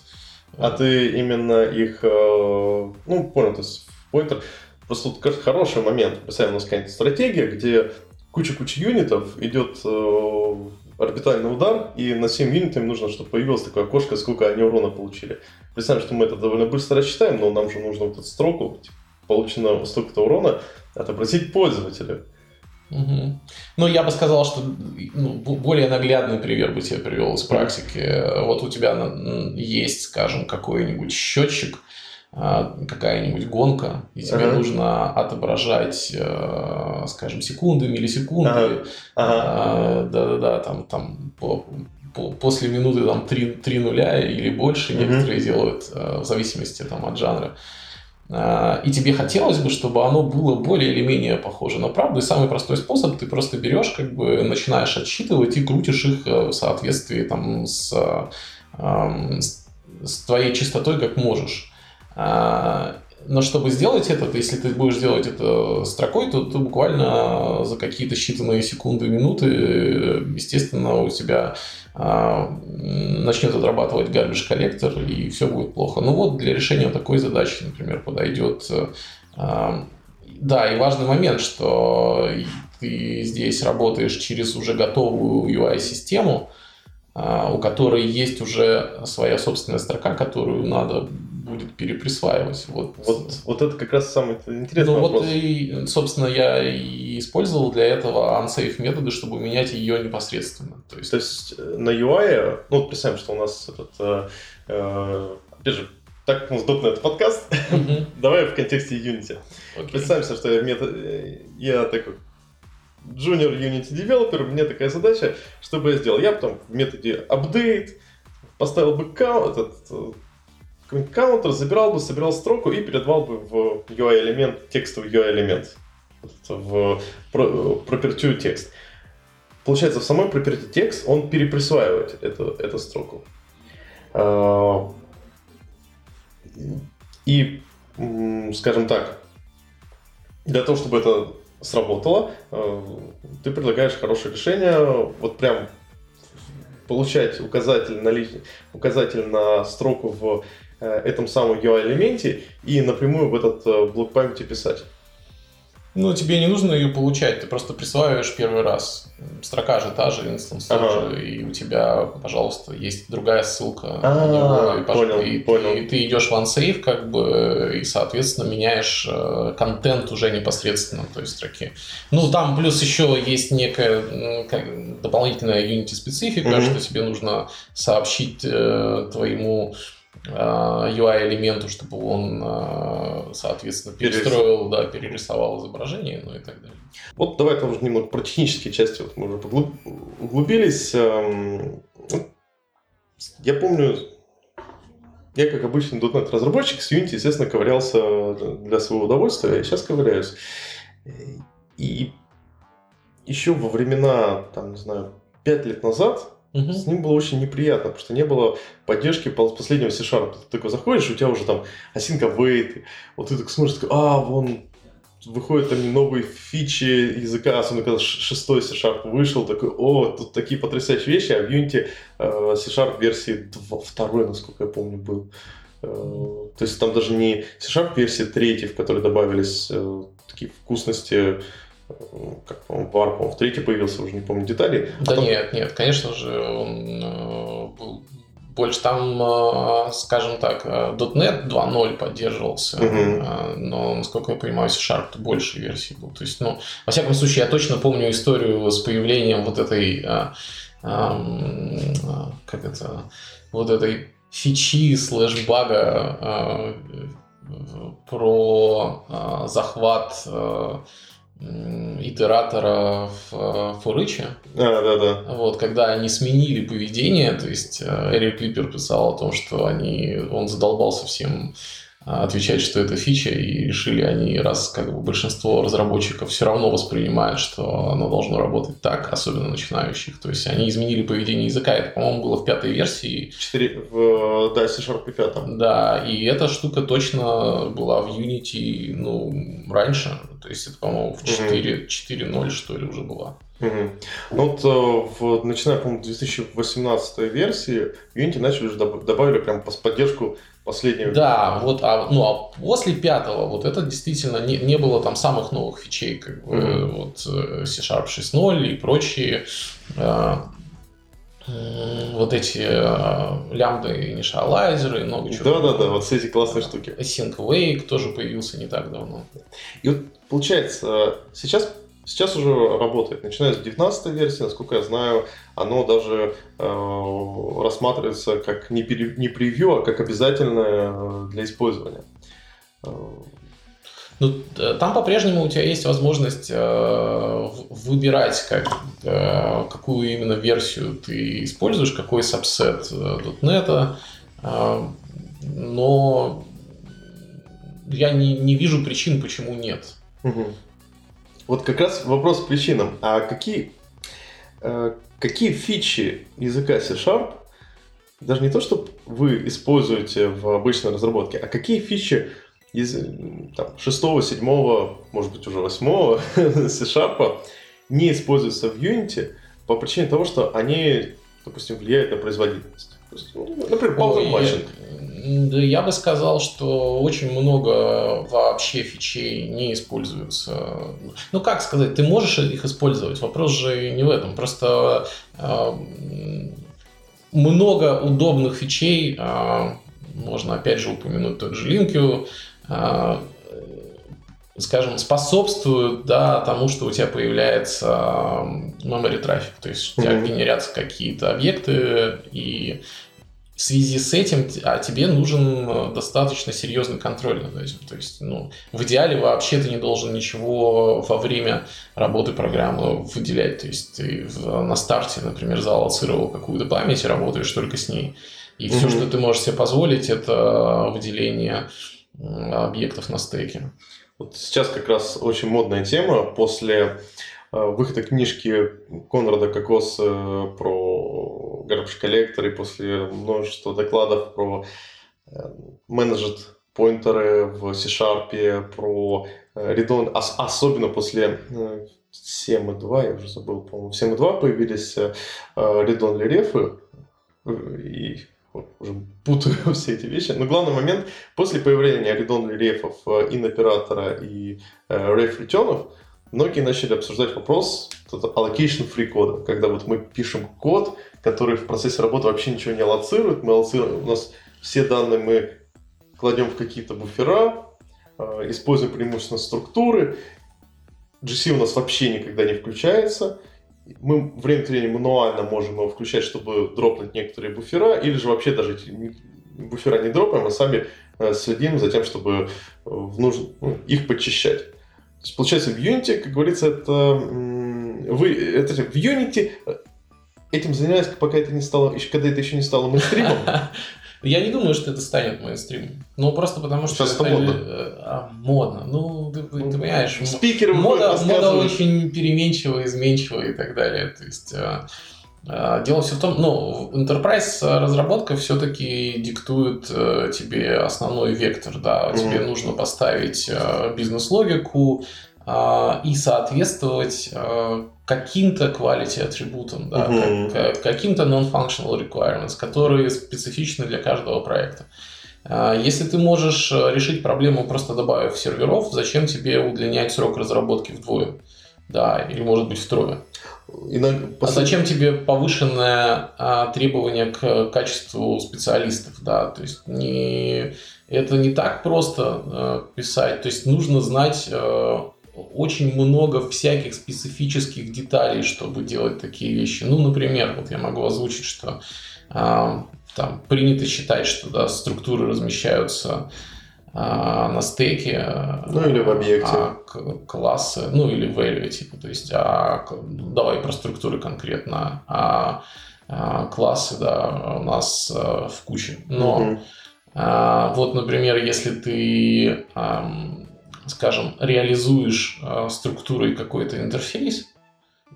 А ты именно их, э, ну, понял, то есть поинтер. Просто тут хороший момент. Представим, у нас какая-нибудь стратегия, где куча-куча юнитов идет э, орбитальный удар, и на 7 юнитов им нужно, чтобы появилось такое окошко, сколько они урона получили. Представим, что мы это довольно быстро рассчитаем, но нам же нужно вот эту строку, типа, получено столько-то урона, отобразить пользователю.
Угу. Ну, я бы сказал, что ну, более наглядный пример бы тебе привел из практики. Вот у тебя есть, скажем, какой-нибудь счетчик, какая-нибудь гонка, и тебе ага. нужно отображать, э, скажем, секунды, миллисекунды. Ага. Ага. Да-да-да, там, там по, по, после минуты там 3, 3 нуля или больше угу. некоторые делают, э, в зависимости там, от жанра. И тебе хотелось бы, чтобы оно было более или менее похоже на правду. И самый простой способ, ты просто берешь, как бы начинаешь отсчитывать и крутишь их э, в соответствии там, с, с, с твоей частотой, как можешь. А, но чтобы сделать это, если ты будешь делать это строкой, то ты буквально за какие-то считанные секунды, минуты, естественно, у тебя а, начнет отрабатывать garbage коллектор, и все будет плохо. Ну вот для решения такой задачи, например, подойдет. А, да, и важный момент, что ты здесь работаешь через уже готовую UI-систему, у которой есть уже своя собственная строка, которую надо будет переприсваивать. Вот,
вот, вот это как раз самый интересный
ну,
вопрос.
Вот и, собственно, я и использовал для этого unsafe методы, чтобы менять ее непосредственно.
То есть, То есть э, на UI, ну вот представим, что у нас этот, э, э, опять же, так как у нас .NET подкаст, mm-hmm. давай в контексте Unity. Okay. Представим, что я, мета, э, я такой junior Unity developer, у меня такая задача, что бы я сделал? Я потом в методе update поставил бы этот каунтер, забирал бы, собирал строку и передавал бы в UI-элемент, текстовый UI-элемент, в property текст. Получается, в самой property текст он переприсваивает эту, эту строку. А, и, скажем так, для того, чтобы это сработало, а, ты предлагаешь хорошее решение, вот прям получать указатель на, указатель на строку в этом самом UI-элементе и напрямую в этот э, блок памяти писать.
Ну, тебе не нужно ее получать, ты просто присваиваешь первый раз. Строка же та же, инстанс ага. тоже, и у тебя, пожалуйста, есть другая ссылка
а, него.
И, понял, и, понял. И ты идешь в OneSafe, как бы, и, соответственно, меняешь э, контент уже непосредственно той строки. Ну, там плюс еще есть некая как, дополнительная Unity специфика, mm-hmm. что тебе нужно сообщить э, твоему UI-элементу, чтобы он, соответственно, перестроил, да, перерисовал изображение, ну и так далее.
Вот давай тоже немного про технические части. Вот мы уже углубились. Эм, я помню, я, как обычный .NET разработчик, с Unity, естественно, ковырялся для своего удовольствия, я сейчас ковыряюсь. И еще во времена, там, не знаю, пять лет назад угу. с ним было очень неприятно, потому что не было поддержки последнего C-Sharp. Ты такой заходишь, у тебя уже там осинка wait, вот ты так смотришь, такой, а, вон выходят там новые фичи языка, особенно когда шестой C-Sharp вышел, такой, о, тут такие потрясающие вещи, а в Unity э, C-Sharp версии 2, второй, насколько я помню, был. Э, то есть там даже не C-Sharp версии 3, в которой добавились э, такие вкусности, как, по-моему, в третьей появился, уже не помню детали.
Да а нет, нет, конечно же, он э, был больше там, э, скажем так, э, .NET 2.0 поддерживался, uh-huh. но, насколько я понимаю, C-Sharp больше версий был. То есть, ну, во всяком случае, я точно помню историю с появлением вот этой, как это, вот этой фичи слэш-бага про захват итератора в Форыче.
А, да, да.
Вот, когда они сменили поведение, то есть э, Эрик Клипер писал о том, что они, он задолбался всем отвечать, что это фича, и решили они, раз как бы большинство разработчиков все равно воспринимают, что оно должно работать так, особенно начинающих. То есть они изменили поведение языка. Это, по-моему, было в пятой версии.
4 в да, C-Sharp 5.
Да, и эта штука точно была в Unity ну, раньше. То есть это, по-моему, в 4, 4.0, что ли, уже была.
Угу. Ну вот, э, в, начиная, по-моему, 2018 версии, Unity начали уже добавили прям поддержку последнего.
Да, вот, а, ну, а после пятого, вот это действительно не, не было там самых новых фичей, как бы, mm-hmm. вот э, C-Sharp 6.0 и прочие э, вот эти э, лямбды, инишалайзеры, много чего.
Да-да-да, вот все эти классные штуки.
Async Wake тоже появился не так давно.
И вот получается, сейчас Сейчас уже работает, начиная с 19 версии, насколько я знаю, оно даже э, рассматривается как не, пере, не превью, а как обязательное э, для использования. Э,
ну, там по-прежнему у тебя есть возможность э, выбирать, как, э, какую именно версию ты используешь, какой сабсет э, .NET, э, но я не, не вижу причин, почему нет.
Угу. Вот как раз вопрос к причинам. А какие, э, какие фичи языка C-Sharp, даже не то, что вы используете в обычной разработке, а какие фичи из там, 6, 7, может быть уже 8 C-Sharp не используются в Unity по причине того, что они, допустим, влияют на производительность.
Ну, например, pattern matching. Да, я бы сказал, что очень много вообще фичей не используются. Ну, как сказать, ты можешь их использовать, вопрос же не в этом. Просто э, много удобных фичей, э, можно опять же упомянуть тот же LinkU, э, скажем, способствуют да, тому, что у тебя появляется memory трафик, то есть у тебя mm-hmm. генерятся какие-то объекты, и в связи с этим а тебе нужен э, достаточно серьезный контроль над этим. То есть, ну, в идеале вообще ты не должен ничего во время работы программы выделять. То есть ты на старте, например, зааллоцировал какую-то память и работаешь только с ней. И mm-hmm. все, что ты можешь себе позволить, это выделение объектов на стеке.
Вот сейчас как раз очень модная тема после выхода книжки Конрада Кокос про garbage collector и после множества докладов про э, managed поинтеры в C-Sharp, про э, редон, особенно после 7.2, я уже забыл, по-моему, 7.2 появились редон рефы, и уже путаю все эти вещи. Но главный момент, после появления редон рефов, ин-оператора и реф-ретенов, многие начали обсуждать вопрос allocation free кода, когда вот мы пишем код, который в процессе работы вообще ничего не аллоцирует, мы аллоцируем, у нас все данные мы кладем в какие-то буфера, э, используем преимущественно структуры, GC у нас вообще никогда не включается, мы время от времени мануально можем его включать, чтобы дропнуть некоторые буфера, или же вообще даже буфера не дропаем, а сами э, следим за тем, чтобы в нуж... ну, их подчищать. То есть, получается, в Unity, как говорится, это вы это в Unity этим занимались, пока это не стало, еще когда это еще не стало мейнстримом?
Я не думаю, что это станет мейнстримом. Ну, просто потому что...
Сейчас это модно.
А, модно. Ну, ты, ты, ты понимаешь,
Спикеры
мода, мода очень переменчивая, изменчивая и так далее. То есть... А, дело все в том, ну, Enterprise разработка все-таки диктует э, тебе основной вектор, да, mm-hmm. тебе нужно поставить э, бизнес-логику э, и соответствовать э, каким-то quality атрибутам, да, mm-hmm. как, каким-то non-functional requirements, которые специфичны для каждого проекта. Если ты можешь решить проблему, просто добавив серверов, зачем тебе удлинять срок разработки вдвое? Да, или может быть втрое. Иногда, а зачем тебе повышенное а, требование к качеству специалистов, да, то есть не, это не так просто а, писать, то есть нужно знать а, очень много всяких специфических деталей, чтобы делать такие вещи. Ну, например, вот я могу озвучить, что а, там принято считать, что да, структуры размещаются на стеке.
Ну или в объекте. А,
классы, ну или value, типа, то есть, а, давай про структуры конкретно. А, а классы, да, у нас а, в куче. Но mm а, вот, например, если ты, а, скажем, реализуешь а, структурой какой-то интерфейс,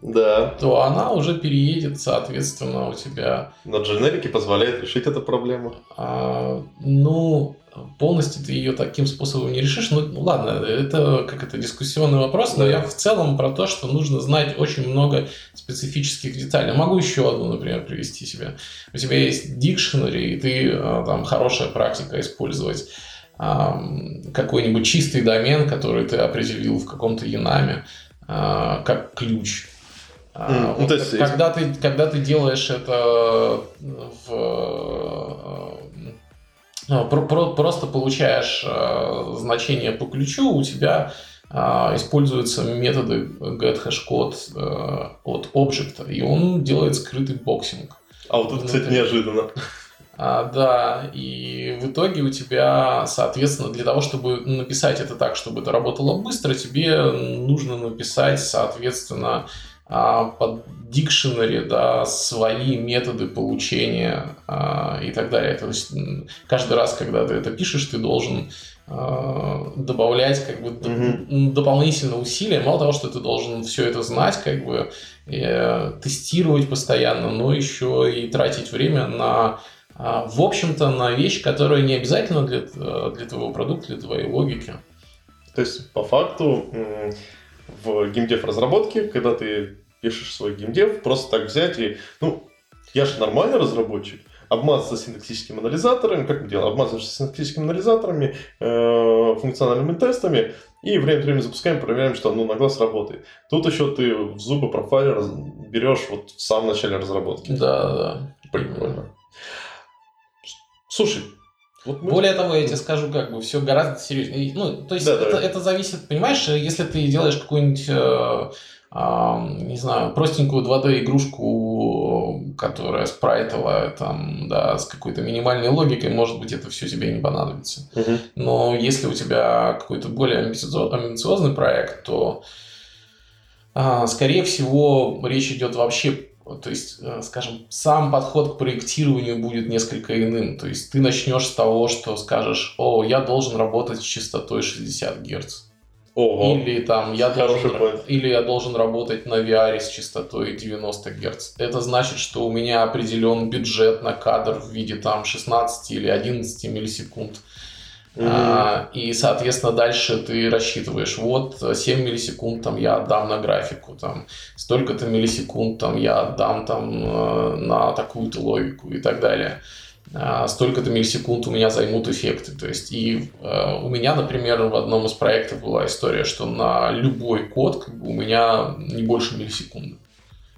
да.
то она уже переедет, соответственно, у тебя...
Но дженерики позволяет решить эту проблему.
А, ну, полностью ты ее таким способом не решишь. Ну, ну ладно, это как это дискуссионный вопрос, но я в целом про то, что нужно знать очень много специфических деталей. Могу еще одну, например, привести себе. У тебя есть дикшенери, и ты а, там хорошая практика использовать какой-нибудь чистый домен, который ты определил в каком-то янаме, а, как ключ. Mm, вот, ну, есть, когда, ты, когда ты делаешь это в э, про, про, просто получаешь э, значение по ключу, у тебя э, используются методы get-hash-код э, от объекта, и он делает скрытый боксинг.
А вот это, кстати, неожиданно.
А, да, и в итоге у тебя, соответственно, для того, чтобы написать это так, чтобы это работало быстро, тебе нужно написать, соответственно, а, под дикшенери, да, свои методы получения а, и так далее. То есть каждый раз, когда ты это пишешь, ты должен а, добавлять как бы mm-hmm. дополнительные усилия. Мало того, что ты должен все это знать, как бы и, тестировать постоянно, но еще и тратить время на в общем-то, на вещь, которая не обязательно для, для твоего продукта, для твоей логики.
То есть, по факту, в геймдев разработке, когда ты пишешь свой геймдев, просто так взять и, ну, я же нормальный разработчик, обмазаться синтаксическими анализаторами, как мы делаем, обмазываешься синтаксическими анализаторами, э, функциональными тестами, и время от времени запускаем, проверяем, что оно на глаз работает. Тут еще ты в зубы профайлер берешь вот в самом начале разработки.
Да, да.
Прикольно. Слушай,
вот мы... Более того, я тебе скажу, как бы все гораздо серьезнее. Ну, то есть да, это, да. это зависит, понимаешь, если ты делаешь какую-нибудь э, не знаю, простенькую 2D-игрушку, которая спрайтовая, там, да, с какой-то минимальной логикой, может быть, это все тебе не понадобится.
Uh-huh.
Но если у тебя какой-то более амбициозный проект, то, а, скорее всего, речь идет вообще то есть, э, скажем, сам подход к проектированию будет несколько иным. То есть ты начнешь с того, что скажешь, о, я должен работать с частотой 60 Гц.
Ого.
Или там я должен, или я должен работать на VR с частотой 90 Гц. Это значит, что у меня определен бюджет на кадр в виде там 16 или 11 миллисекунд. Mm-hmm. И, соответственно, дальше ты рассчитываешь, вот 7 миллисекунд там я отдам на графику, там столько-то миллисекунд там я отдам там э, на такую-то логику и так далее. Столько-то миллисекунд у меня займут эффекты. То есть, и э, у меня, например, в одном из проектов была история, что на любой код как бы, у меня не больше миллисекунды.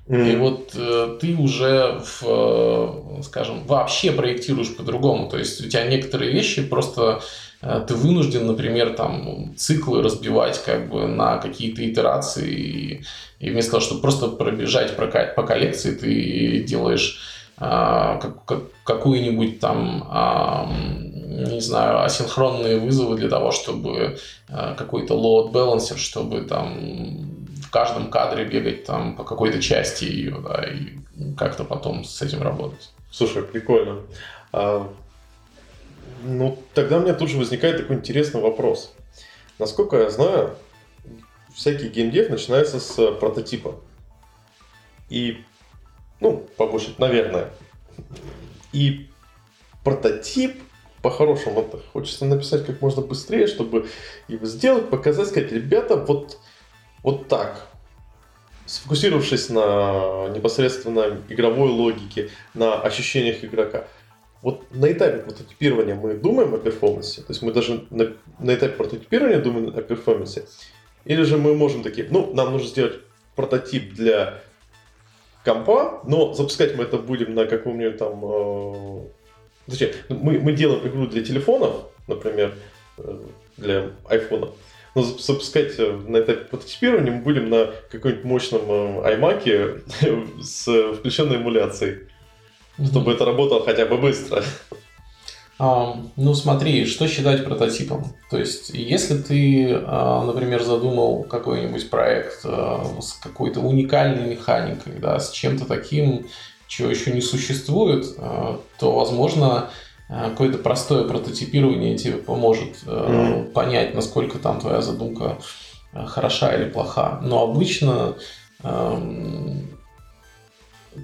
Mm. И вот э, ты уже, в, э, скажем, вообще проектируешь по-другому. То есть у тебя некоторые вещи просто э, ты вынужден, например, там циклы разбивать как бы на какие-то итерации. И, и вместо того, чтобы просто пробежать по коллекции, ты делаешь а, как, какую-нибудь там, а, не знаю, асинхронные вызовы для того, чтобы а, какой-то load balancer, чтобы там каждом кадре бегать там по какой-то части ее, да, и как-то потом с этим работать.
Слушай, прикольно. А, ну, тогда у меня тут же возникает такой интересный вопрос. Насколько я знаю, всякий геймдев начинается с прототипа. И, ну, побольше, наверное. И прототип, по-хорошему, это хочется написать как можно быстрее, чтобы его сделать, показать, сказать, ребята, вот, вот так, сфокусировавшись на непосредственно игровой логике, на ощущениях игрока. Вот на этапе прототипирования мы думаем о перформансе, то есть мы даже на, на этапе прототипирования думаем о перформансе, или же мы можем такие, ну, нам нужно сделать прототип для компа, но запускать мы это будем на каком-нибудь там... Э, зачем? Мы, мы делаем игру для телефонов, например, э, для айфона, но запускать э, на этапе прототипирования мы будем на каком-нибудь мощном э, iMac с включенной эмуляцией, чтобы это работало хотя бы быстро.
А, ну смотри, что считать прототипом? То есть, если ты, а, например, задумал какой-нибудь проект с какой-то уникальной механикой, да, с чем-то таким, чего еще не существует, то, возможно, какое-то простое прототипирование тебе поможет mm-hmm. понять, насколько там твоя задумка хороша или плоха. Но обычно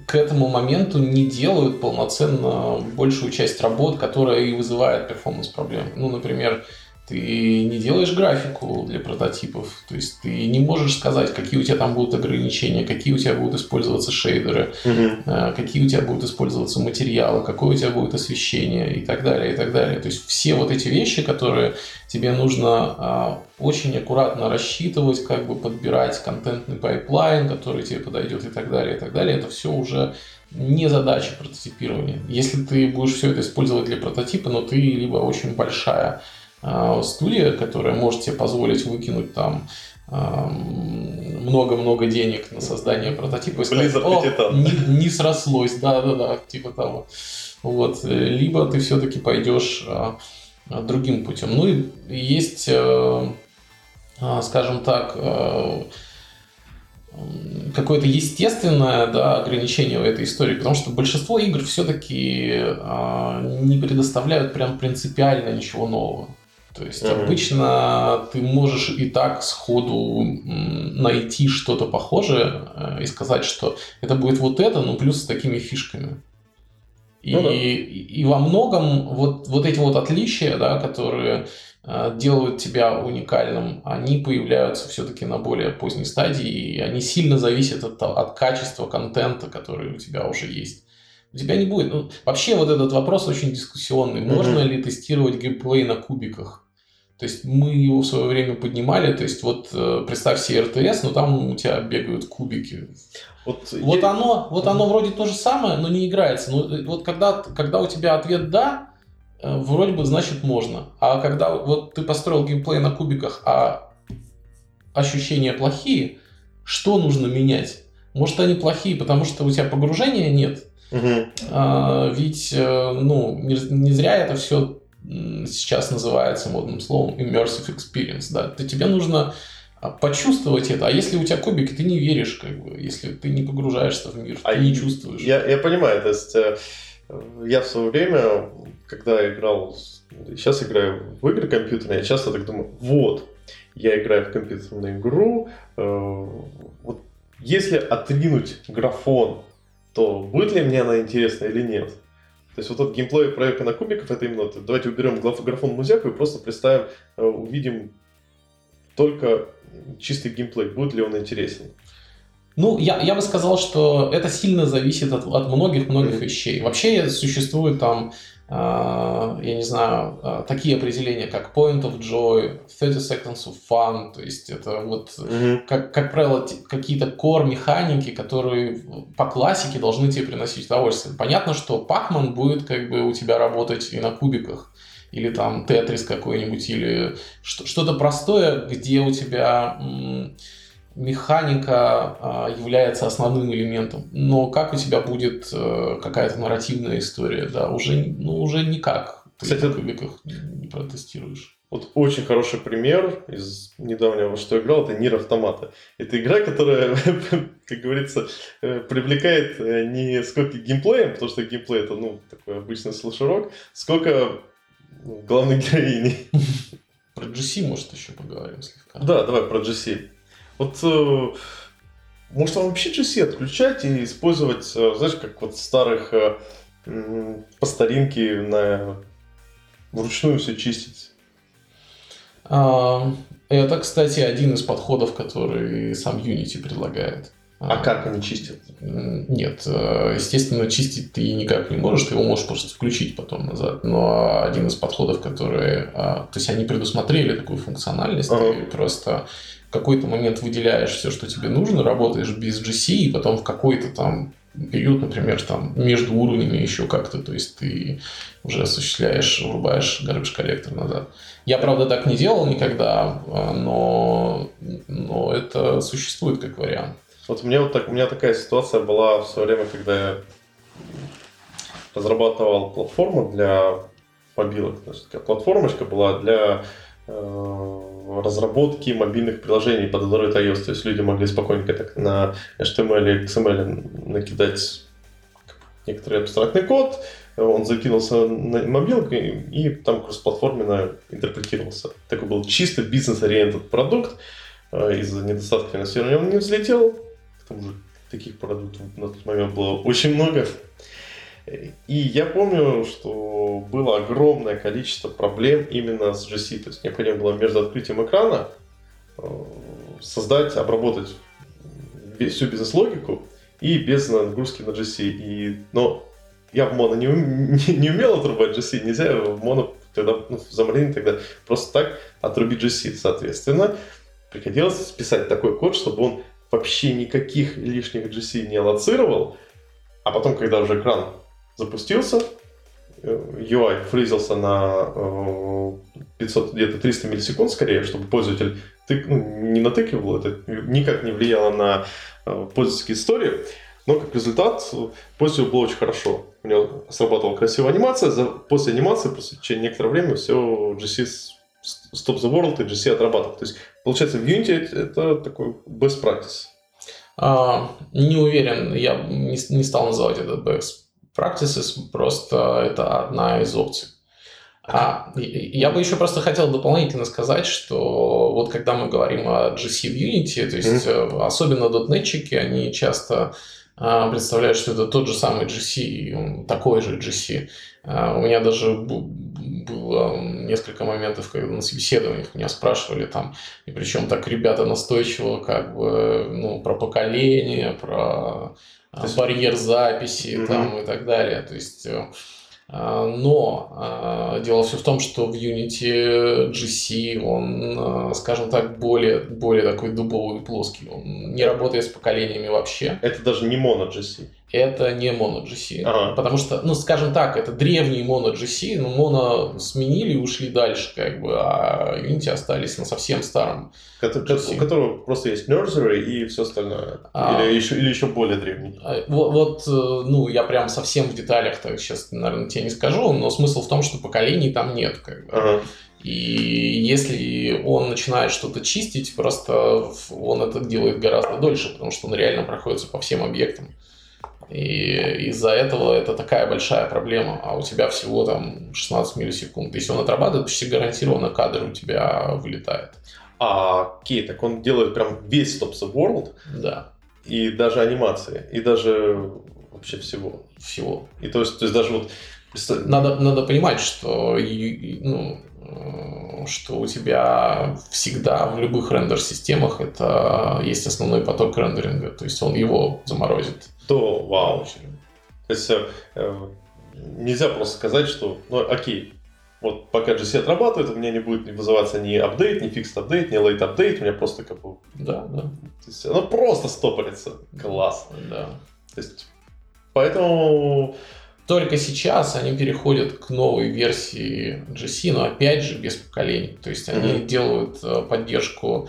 к этому моменту не делают полноценно большую часть работ, которая и вызывает перформанс проблемы. Ну, например, ты не делаешь графику для прототипов, то есть ты не можешь сказать, какие у тебя там будут ограничения, какие у тебя будут использоваться шейдеры, угу. какие у тебя будут использоваться материалы, какое у тебя будет освещение и так далее, и так далее. То есть все вот эти вещи, которые тебе нужно а, очень аккуратно рассчитывать, как бы подбирать контентный pipeline, который тебе подойдет и так далее, и так далее, это все уже не задача прототипирования. Если ты будешь все это использовать для прототипа, но ты либо очень большая студия, которая может себе позволить выкинуть там много-много денег на создание прототипа и сказать, о, не, не срослось, да-да-да, типа того. Вот. Либо ты все-таки пойдешь а, другим путем. Ну и есть, э, а, скажем так, э, какое-то естественное да, ограничение у этой истории, потому что большинство игр все-таки не предоставляют прям принципиально ничего нового. То есть mm-hmm. обычно ты можешь и так сходу найти что-то похожее э, и сказать, что это будет вот это, но плюс с такими фишками. И, ну, да. и, и во многом вот, вот эти вот отличия, да, которые э, делают тебя уникальным, они появляются все-таки на более поздней стадии, и они сильно зависят от, от качества контента, который у тебя уже есть. У тебя не будет. Ну, вообще вот этот вопрос очень дискуссионный. Можно mm-hmm. ли тестировать геймплей на кубиках? То есть мы его в свое время поднимали, то есть вот э, представь себе РТС, но там у тебя бегают кубики. Вот, вот я... оно, вот оно вроде то же самое, но не играется. Но э, вот когда, когда у тебя ответ да, э, вроде бы значит можно. А когда вот ты построил геймплей на кубиках, а ощущения плохие, что нужно менять? Может они плохие, потому что у тебя погружения нет, Угу. А, ведь ну, не, не зря это все сейчас называется модным словом immersive experience, да, то тебе нужно а, почувствовать это. А если у тебя кубики, ты не веришь, как бы, если ты не погружаешься в мир, а ты не чувствуешь.
Я, я понимаю, то есть э, я в свое время, когда играл, сейчас играю в игры компьютерные, я часто так думаю, вот, я играю в компьютерную игру, э, вот если отринуть графон, то будет ли мне она интересна или нет? То есть вот этот геймплей проекта на кубиков, это именно, давайте уберем графон музяку и просто представим, э, увидим только чистый геймплей, будет ли он интересен.
Ну, я, я бы сказал, что это сильно зависит от, от многих-многих mm-hmm. вещей. Вообще существует там я не знаю, а, такие определения, как point of joy, 30 seconds of fun, то есть это вот, mm-hmm. как, как правило, какие-то core механики, которые по классике должны тебе приносить удовольствие. Понятно, что Pac-Man будет как бы у тебя работать и на кубиках, или там Тетрис какой-нибудь, или что-то простое, где у тебя механика а, является основным элементом. Но как у тебя будет э, какая-то нарративная история, да, уже, ну, уже никак. Ты Кстати, в кубиках не протестируешь.
Вот очень хороший пример из недавнего, что я играл, это Нир Автомата. Это игра, которая, как говорится, э, привлекает э, не сколько геймплеем, потому что геймплей это, ну, такой обычный слэшерок, сколько ну, главной героини.
Про GC, может, еще поговорим слегка.
Да, давай про GC. Вот э, может вам вообще GC отключать и использовать, знаешь, как вот старых по старинке на вручную все чистить?
А, это, кстати, один из подходов, который сам Unity предлагает.
А как они чистят?
Нет, э, естественно, чистить ты никак не можешь, ты его можешь просто включить потом назад. Но один из подходов, которые... А, то есть они предусмотрели такую функциональность, ага. ты просто в какой-то момент выделяешь все, что тебе нужно, работаешь без GC, и потом в какой-то там период, например, там между уровнями еще как-то, то есть ты уже осуществляешь, врубаешь garbage коллектор назад. Я, правда, так не делал никогда, а, но, но это существует как вариант.
Вот меня, вот так, у меня такая ситуация была в свое время, когда я разрабатывал платформу для мобилок. То есть такая платформочка была для разработки мобильных приложений под Android iOS. То есть люди могли спокойненько так на HTML и XML накидать некоторый абстрактный код, он закинулся на мобилку и, и там кроссплатформенно интерпретировался. Такой был чисто бизнес-ориентед продукт. Э, из-за недостатка финансирования он не взлетел. К тому же таких продуктов на тот момент было очень много. И я помню, что было огромное количество проблем именно с GC. То есть необходимо было между открытием экрана э, создать, обработать всю бизнес-логику и без нагрузки на GC. И, но я в моно не, не, не умел отрубать GC, нельзя в моно тогда, ну, в Xamarin тогда просто так отрубить GC. Соответственно, приходилось писать такой код, чтобы он вообще никаких лишних GC не аллоцировал, а потом, когда уже экран запустился, UI фризился на 500, где-то 300 миллисекунд скорее, чтобы пользователь тык, ну, не натыкивал, это никак не влияло на э, пользовательские истории, но как результат пользователю было очень хорошо. У него срабатывала красивая анимация, за, после анимации, после через некоторое время все GC Stop the World и GC отрабатывал. То есть, получается, в Unity это такой best practice.
А, не уверен, я не, не стал называть это best practices, просто это одна из опций. А, я бы еще просто хотел дополнительно сказать, что вот когда мы говорим о GC в Unity, то есть mm-hmm. особенно дотнетчики, они часто а, представляют, что это тот же самый GC, такой же GC. А, у меня даже было несколько моментов, когда на собеседованиях меня спрашивали там, и причем так ребята настойчиво как бы, ну, про поколение, про есть... барьер записи mm-hmm. там и так далее. То есть э, а, но а, дело все в том, что в Unity GC он, а, скажем так, более, более такой дубовый и плоский. Он не работает с поколениями вообще.
Это даже не моно GC.
Это не моно GC. Ага. Потому что, ну, скажем так, это древний моно GC, но моно сменили и ушли дальше, как бы, а Unity остались на совсем старом.
GC. У которого просто есть nursery и все остальное. А, или, еще, или еще более древний.
Вот, вот, э, ну, я прям совсем в деталях так сейчас, наверное, тебе не скажу, но смысл в том, что поколений там нет. Как бы. ага. И если он начинает что-то чистить, просто он это делает гораздо дольше, потому что он реально проходится по всем объектам. И из-за этого это такая большая проблема, а у тебя всего там 16 миллисекунд. Если он отрабатывает, почти гарантированно кадр у тебя вылетает.
А, окей, так он делает прям весь Stop the World?
Да.
И даже анимации, и даже вообще всего?
Всего.
И то есть, то есть даже вот...
Надо, надо понимать, что ну, э, что у тебя всегда в любых рендер-системах это есть основной поток рендеринга, то есть он его заморозит
то вау. То есть э, нельзя просто сказать, что, ну окей, вот пока GC отрабатывает, у меня не будет вызываться ни апдейт, ни фикс апдейт, ни лейт апдейт, у меня просто как бы...
Да, да. То
есть оно просто стопорится. Класс.
Да.
То есть, поэтому...
Только сейчас они переходят к новой версии GC, но опять же без поколений. То есть они mm-hmm. делают э, поддержку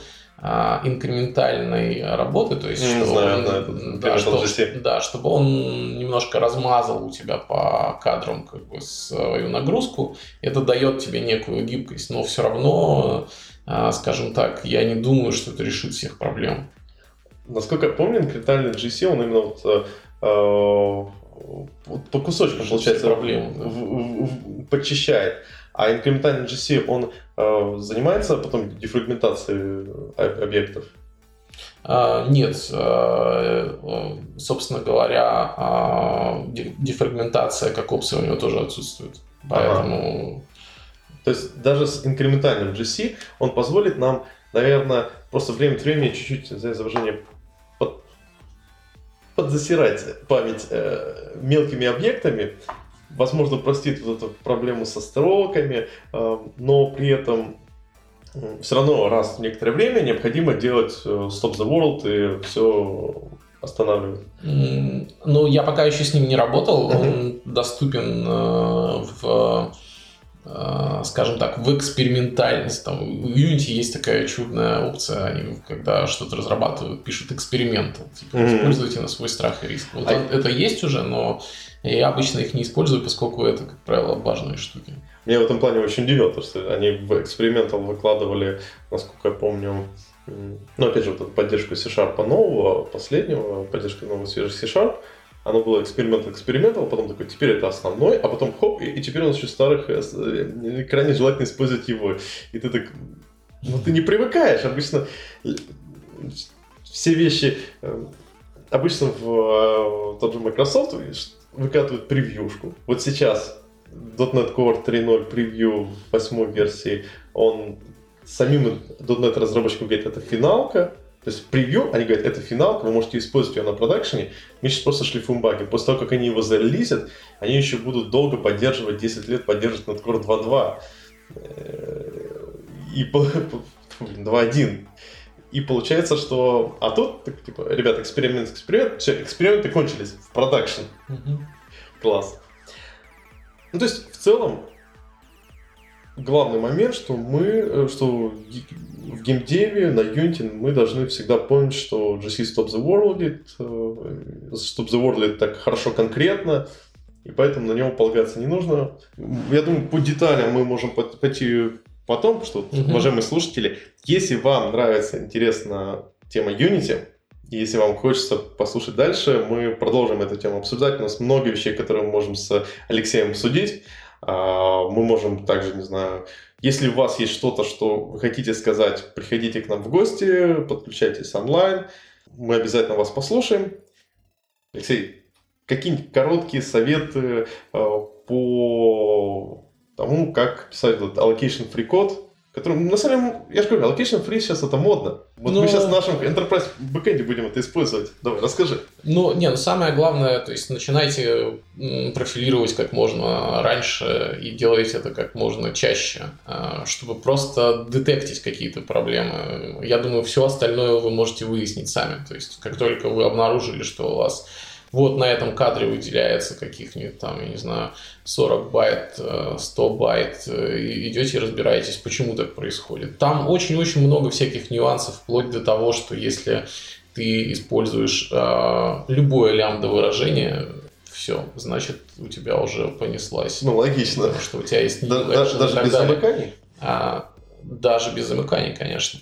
инкрементальной работы, то есть,
Не
что
знаю,
он-
да, это
да, что- да, чтобы он немножко размазал у тебя по кадрам как бы свою нагрузку, это дает тебе некую гибкость, но все равно, а, скажем так, я не думаю, что это решит всех проблем.
Насколько я помню, инкрементальный GC, он именно вот, э, э, по кусочкам, получается,
все проблемы, да.
в- в- в- подчищает. А инкрементальный GC, он э, занимается потом дефрагментацией об- объектов?
А, Нет, а, э, собственно говоря, а, де- дефрагментация как опция у него тоже отсутствует. Поэтому
То есть даже с инкрементальным GC он позволит нам, наверное, просто время от времени чуть-чуть за изображение под- подзасирать память э, мелкими объектами, возможно, простит вот эту проблему со строками, э, но при этом все равно раз в некоторое время необходимо делать э, Stop the World и все останавливать.
Ну, я пока еще с ним не работал. Он доступен э, в, э, скажем так, в экспериментальность. Там, в Unity есть такая чудная опция, они когда что-то разрабатывают, пишут эксперименты. Типа,
Мгм.
используйте на свой страх и риск. Вот
А-
это есть уже, но я обычно их не использую, поскольку это, как правило, важные штуки.
Меня в этом плане очень удивило, то, что они в экспериментал выкладывали, насколько я помню, ну, опять же, вот эту поддержку C-Sharp нового, последнего, поддержка нового свежих C-Sharp, оно было эксперимент экспериментал, потом такой, теперь это основной, а потом хоп, и, и теперь у нас еще старых, э, э, крайне желательно использовать его. И ты так, ну ты не привыкаешь, обычно э, все вещи, обычно в э, тот же Microsoft выкатывают превьюшку. Вот сейчас .NET Core 3.0 превью 8 версии, он самим .NET разработчикам говорит, это финалка, то есть в превью они говорят, это финалка, вы можете использовать ее на продакшене, мы сейчас просто шлифуем баги. После того, как они его зарелизят, они еще будут долго поддерживать, 10 лет поддерживать .NET Core 2.2. Э, И по- по- блин, 2.1. И получается, что... А тут, так, типа, ребята, эксперимент, эксперимент, все, эксперименты кончились в продакшн. Класс. Ну, то есть, в целом, главный момент, что мы, э, что в геймдеве на Unity мы должны всегда помнить, что GC Stop the World, э, Stop the World так хорошо конкретно, и поэтому на него полагаться не нужно. Я думаю, по деталям мы можем пойти потом, что,
Мгм.
уважаемые слушатели, если вам нравится, интересна тема Unity, и если вам хочется послушать дальше, мы продолжим эту тему обсуждать. У нас много вещей, которые мы можем с Алексеем обсудить. А, Мы можем также, не знаю, если у вас есть что-то, что вы хотите сказать, приходите к нам в гости, подключайтесь онлайн. Мы обязательно вас послушаем. Алексей, какие-нибудь короткие советы э, по тому, как писать этот allocation free код, который, на самом деле, я же говорю, allocation free сейчас это модно. Вот
Ну-
мы сейчас в нашем enterprise бэкэнде будем это использовать. Давай, расскажи.
Ну, не, ну самое главное, то есть начинайте профилировать как можно раньше и делайте это как можно чаще, а, чтобы просто детектить какие-то проблемы. Я думаю, все остальное вы можете выяснить сами. То есть, как только вы обнаружили, что у вас вот на этом кадре выделяется каких-нибудь там, я не знаю, 40 байт, э, 100 байт, э, и идете и разбираетесь, почему так происходит. Там очень-очень много всяких нюансов, вплоть до того, что если ты используешь э, любое лямбда выражение, все, значит, у тебя уже понеслась.
Ну, логично.
Потому что у тебя есть
Да- даже
так
без
далее.
замыканий?
А, даже без замыканий, конечно.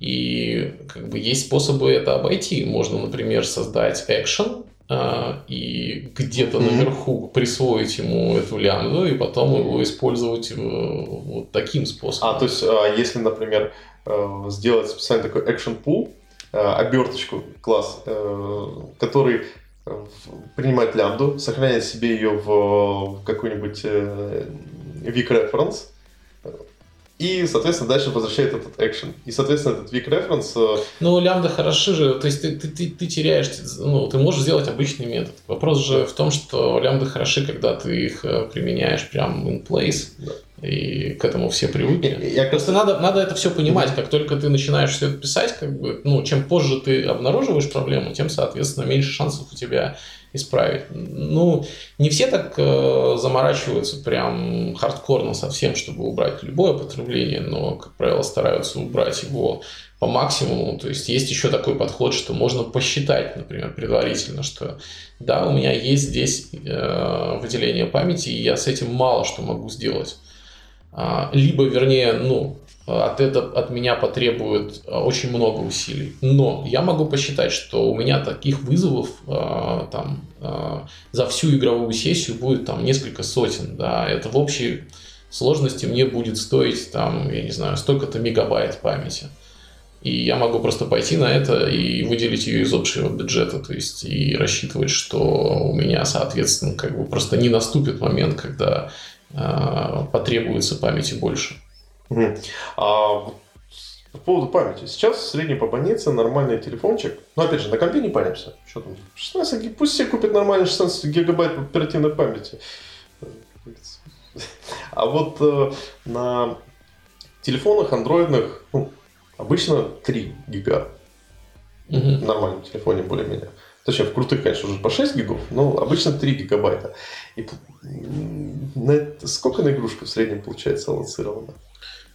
И как бы есть способы это обойти. Можно, например, создать экшен и где-то
Мгм.
наверху присвоить ему эту лямбду и потом его использовать э, вот таким способом.
А, то есть, а, если, например, э, сделать специально такой action pool, э, оберточку, класс, э, который э, принимает лямбду, сохраняет себе ее в какой-нибудь э, weak reference, и, соответственно, дальше возвращает этот экшен. И, соответственно, этот weak reference э,
Ну, лямбда хороши же, то есть ты, ты, ты, ты теряешь, ну, ты можешь сделать обычный метод. Вопрос же в том, что лямбды хороши, когда ты их э, применяешь прям in place,
Да.
и к этому все привыкли.
я как
Просто надо, надо это все понимать, как только ты начинаешь все это писать, как бы, ну, чем позже ты обнаруживаешь проблему, тем, соответственно, меньше шансов у тебя исправить. Ну, не все так э, заморачиваются прям хардкорно совсем, чтобы убрать любое потребление, но, как правило, стараются убрать его по максимуму. То есть есть еще такой подход, что можно посчитать, например, предварительно, что да, у меня есть здесь э, выделение памяти, и я с этим мало что могу сделать. А, либо, вернее, ну, от, это, от меня потребует э, очень много усилий. Но я могу посчитать, что у меня таких вызовов э, там, э, за всю игровую сессию будет там несколько сотен. Да. Это в общей сложности мне будет стоить, там, я не знаю, столько-то мегабайт памяти. И я могу просто пойти на это и выделить ее из общего бюджета, то есть и рассчитывать, что у меня, соответственно, как бы просто не наступит момент, когда э, потребуется памяти больше.
Угу. А по поводу памяти. Сейчас средний по больнице нормальный телефончик. Но опять же, на компе не паримся. Что там? 16, пусть все купят нормальный 16 гигабайт оперативной памяти. А вот э, на телефонах андроидных, ну, обычно 3 гига. Угу. В нормальном телефоне более-менее. Точнее, в крутых, конечно, уже по 6 гигов, но обычно 3 гигабайта. И на, сколько на игрушку в среднем получается аллоцировано?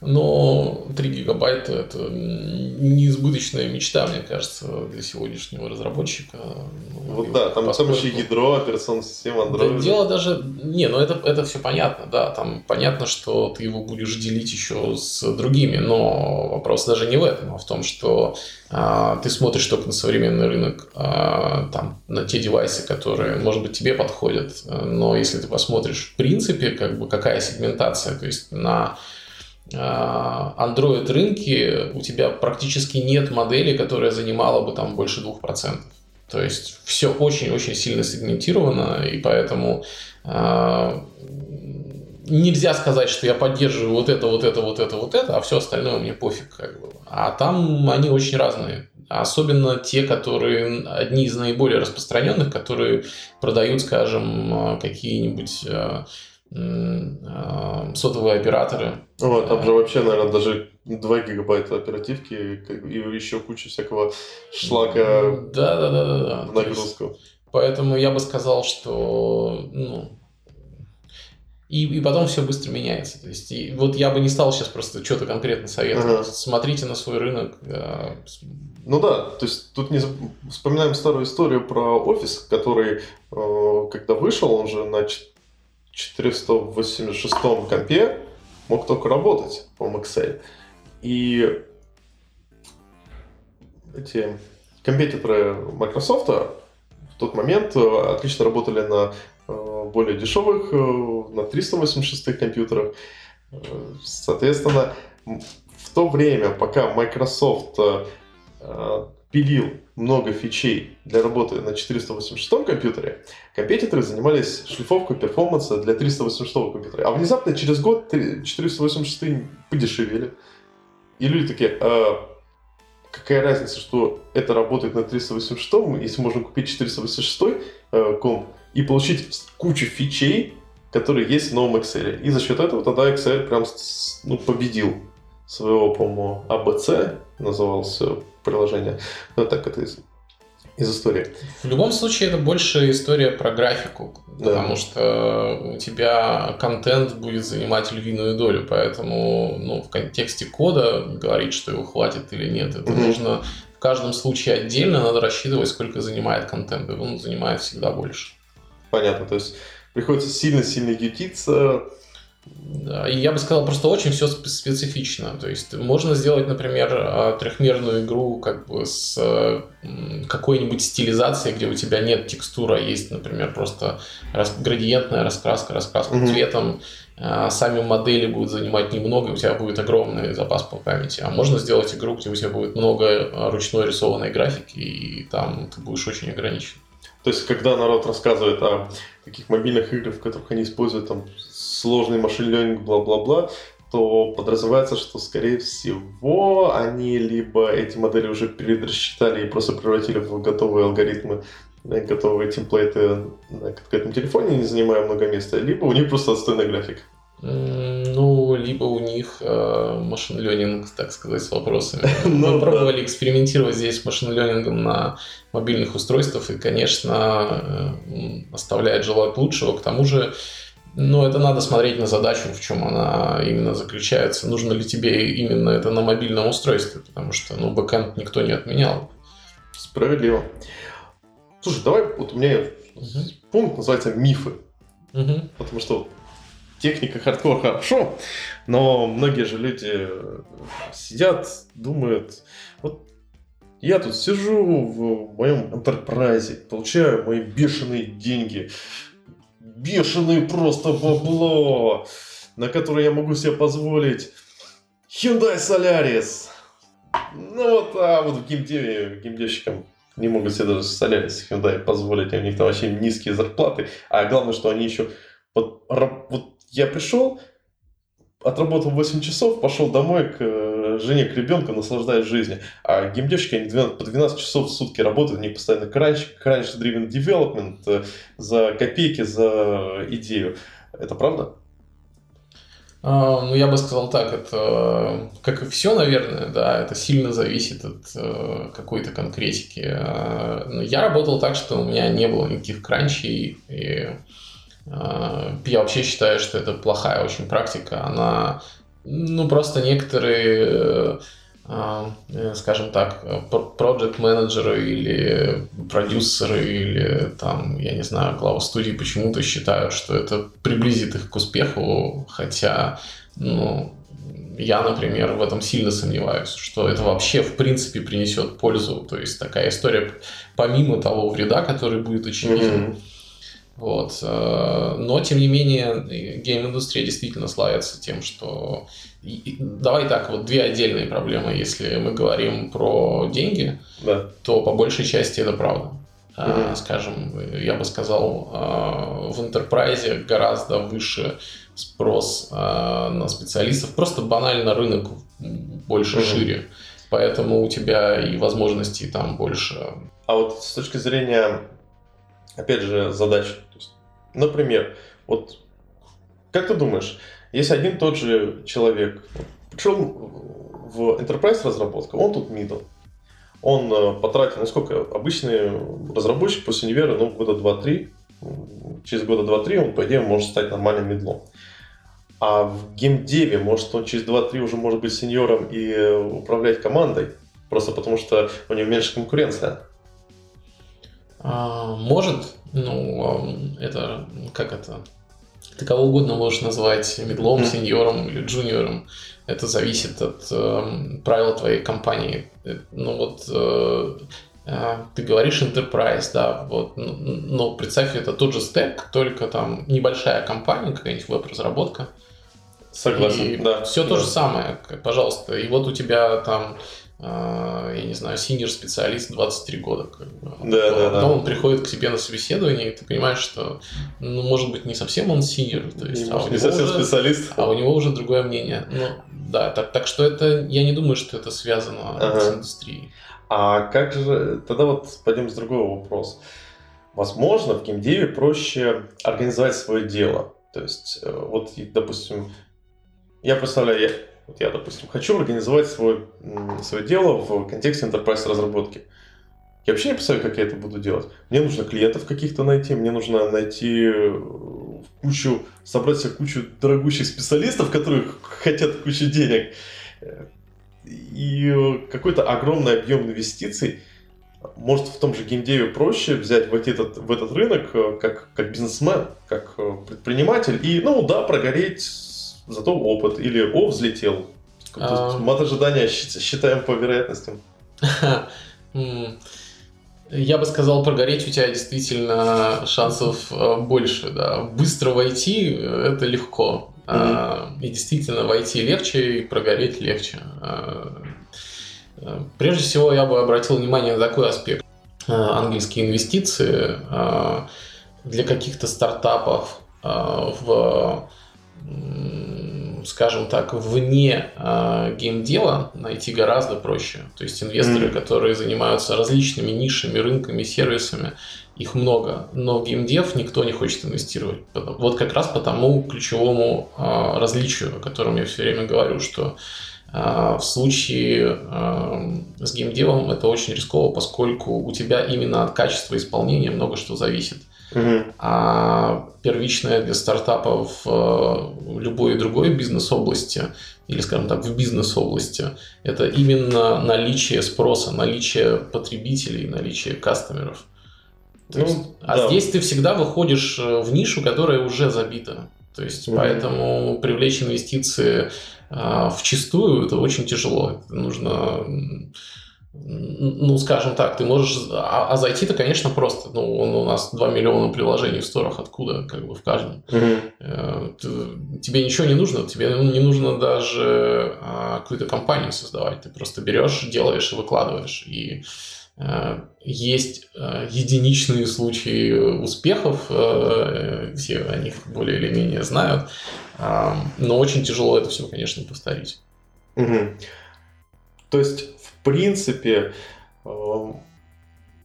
Но 3 гигабайта это неизбыточная мечта, мне кажется, для сегодняшнего разработчика.
Ну, вот да, там, там еще ядро, операционная система Android.
Да, дело даже... Не, ну это, это все понятно, да. Там понятно, что ты его будешь делить еще с другими, но вопрос даже не в этом, а в том, что а, ты смотришь только на современный рынок, а, там, на те девайсы, которые, может быть, тебе подходят, но если ты посмотришь в принципе, как бы какая сегментация, то есть на Android рынке у тебя практически нет модели, которая занимала бы там больше 2%. То есть все очень-очень сильно сегментировано, и поэтому э, нельзя сказать, что я поддерживаю вот это, вот это, вот это, вот это, а все остальное мне пофиг. Как бы. А там они очень разные. Особенно те, которые одни из наиболее распространенных, которые продают, скажем, какие-нибудь Э, сотовые операторы.
Ну, там же вообще, наверное, даже 2 гигабайта оперативки и еще куча всякого шлака
да, да, да, да, да.
в нагрузку.
Поэтому я бы сказал, что ну, и, и потом все быстро меняется. То есть, и вот я бы не стал сейчас просто что-то конкретно советовать. Ага. Смотрите на свой рынок.
Ну да, то есть тут не вспоминаем старую историю про офис, который, э, когда вышел, он же на 486 компе мог только работать по Excel. И эти компетиторы Microsoft в тот момент э, отлично работали на э, более дешевых, э, на 386 компьютерах. Соответственно, в то время, пока Microsoft пилил много фичей для работы на 486 компьютере, компетиторы занимались шлифовкой перформанса для 386 компьютера. А внезапно через год 486 подешевели. И люди такие, а, какая разница, что это работает на 386, если можно купить 486 э, комп и получить кучу фичей, которые есть в новом Excel. И за счет этого тогда Excel прям ну, победил своего, по-моему, ABC назывался приложение. Но так это из, из истории.
В любом случае, это больше история про графику, да. потому что у тебя контент будет занимать львиную долю, поэтому ну, в контексте кода говорить, что его хватит или нет, это mm нужно в каждом случае отдельно, надо рассчитывать, сколько занимает контент, и он занимает всегда больше.
Понятно, то есть приходится сильно-сильно ютиться,
и я бы сказал, просто очень все специфично. То есть можно сделать, например, а, трехмерную игру как бы с какой-нибудь стилизацией, где у тебя нет текстура, есть, например, просто градиентная раскраска, раскраска mm-hmm. цветом. А, сами модели будут занимать немного, у тебя будет огромный запас по памяти. А можно сделать игру, где у тебя будет много а, ручной рисованной графики, и там ты будешь очень ограничен.
То есть, когда народ рассказывает о таких мобильных играх, в которых они используют там сложный машин ленинг, бла-бла-бла, то подразумевается, что, скорее всего, они либо эти модели уже перерассчитали и просто превратили в готовые алгоритмы, готовые темплейты на конкретном телефоне, не занимая много места, либо у них просто отстойная графика.
Ну, либо у них машин ленинг, так сказать, с вопросами. Мы пробовали экспериментировать здесь с машин ленингом на мобильных устройствах, и, конечно, оставляет желать лучшего. К тому же, ну, это надо смотреть на задачу, в чем она именно заключается. Нужно ли тебе именно это на мобильном устройстве, потому что, ну, backend никто не отменял.
Справедливо. Слушай, давай, вот у меня угу. пункт называется «Мифы». Угу. Потому что техника хардкор хорошо, но многие же люди сидят, думают, вот я тут сижу в моем enterprise, получаю мои бешеные деньги, бешеные просто бабло, на которое я могу себе позволить Hyundai Solaris. Ну вот, а вот в геймдеве геймдевщикам не могут себе даже Solaris Hyundai позволить, у них там вообще низкие зарплаты, а главное, что они еще вот, вот я пришел, отработал 8 часов, пошел домой к э, жене, к ребенку, наслаждаясь жизнью. А геймдевщики, они 12, по 12 часов в сутки работают, у них постоянно crunch, crunch driven development, э, за копейки, за идею. Это правда?
А, ну, я бы сказал так, это, как и все, наверное, да, это сильно зависит от э, какой-то конкретики. Я работал так, что у меня не было никаких кранчей, и я вообще считаю, что это плохая очень практика. Она, ну, просто некоторые, а, э, скажем так, проект менеджеры или продюсеры или там, я не знаю, глава студии почему-то считают, что это приблизит их к успеху, хотя, ну, я, например, в этом сильно сомневаюсь, что это вообще в принципе принесет пользу. То есть такая история, помимо того вреда, который будет очевиден, mm-hmm вот. Э, но, тем не менее, гейм-индустрия действительно славится тем, что... Давай так, вот две отдельные проблемы. Если мы говорим про деньги, да. то по большей части это правда. Mm-hmm. Скажем, я бы сказал, э, в enterprise гораздо выше спрос на специалистов. Просто банально рынок больше mm-hmm. шире. Поэтому у тебя и возможностей там больше.
А вот с точки зрения опять же, задач. Есть, например, вот как ты думаешь, если один тот же человек пришел в enterprise разработку, он тут middle, он э, потратил, ну сколько, обычный разработчик после универа, ну, года 2-3, через года 2-3 он, по идее, может стать нормальным медлом. А в геймдеве, может, он через 2-3 уже может быть сеньором и э, управлять командой, просто потому что у него меньше конкуренция.
А, может, ну, это, как это, ты кого угодно можешь назвать медлом, сеньором или джуниором. Это зависит от э, правил твоей компании. Э, ну вот э, э, ты говоришь enterprise, да, вот, но представь, это тот же стек, только там небольшая компания, какая-нибудь веб-разработка.
Согласен, и да.
Все
да.
то же самое, пожалуйста. И вот у тебя там а, я не знаю, senior-специалист 23 года. Как бы.
Да,
то,
да, да.
он приходит к тебе на собеседование, и ты понимаешь, что, ну, может быть, не совсем он senior, то есть,
а, у не совсем
уже,
специалист.
а у него уже другое мнение. Ну, да, так, так что это, я не думаю, что это связано ага. с индустрией.
А как же, тогда вот пойдем с другого вопроса. Возможно, в геймдеве проще организовать свое дело. То есть, э, вот, допустим, я представляю, я вот я, допустим, хочу организовать свой, свое дело в контексте enterprise разработки. Я вообще не представляю, как я это буду делать. Мне нужно клиентов каких-то найти, мне нужно найти э, кучу, собрать себе кучу дорогущих специалистов, которые хотят кучу денег. И какой-то огромный объем инвестиций. Может, в том же геймдеве проще взять войти этот, в этот рынок э, как, как бизнесмен, как э, предприниматель, и, ну да, прогореть зато опыт. Или о, взлетел. А... Мат ожидания считаем по вероятностям.
Я бы сказал, прогореть у тебя действительно шансов э, больше. Да. Быстро войти э, это легко. Mm-hmm. И действительно войти легче, и прогореть легче. А, э, прежде всего, я бы обратил внимание на такой аспект. Английские инвестиции для каких-то стартапов в скажем так, вне э, геймдела найти гораздо проще. То есть инвесторы, mm-hmm. которые занимаются различными нишами, рынками, сервисами, их много, но в геймдев никто не хочет инвестировать. Вот как раз по тому ключевому э, различию, о котором я все время говорю, что э, в случае э, с геймдевом это очень рисково, поскольку у тебя именно от качества исполнения много что зависит. Угу. А первичное для стартапов в любой другой бизнес-области, или, скажем так, в бизнес-области, это именно наличие спроса, наличие потребителей, наличие кастомеров. То ну, есть, а да. здесь ты всегда выходишь э, в нишу, которая уже забита. То есть, угу. поэтому привлечь инвестиции а, в чистую это очень тяжело. Это нужно ну, скажем так, ты можешь... А, а зайти-то, конечно, просто. Ну, он, у нас 2 миллиона приложений в сторах. Откуда? Как бы в каждом. Угу. Ты, тебе ничего не нужно. Тебе не нужно даже а, какую-то компанию создавать. Ты просто берешь, делаешь и выкладываешь. И а, есть а, единичные случаи успехов. А, все о них более или менее знают. А, но очень тяжело это все, конечно, повторить.
Угу. То есть принципе, эм,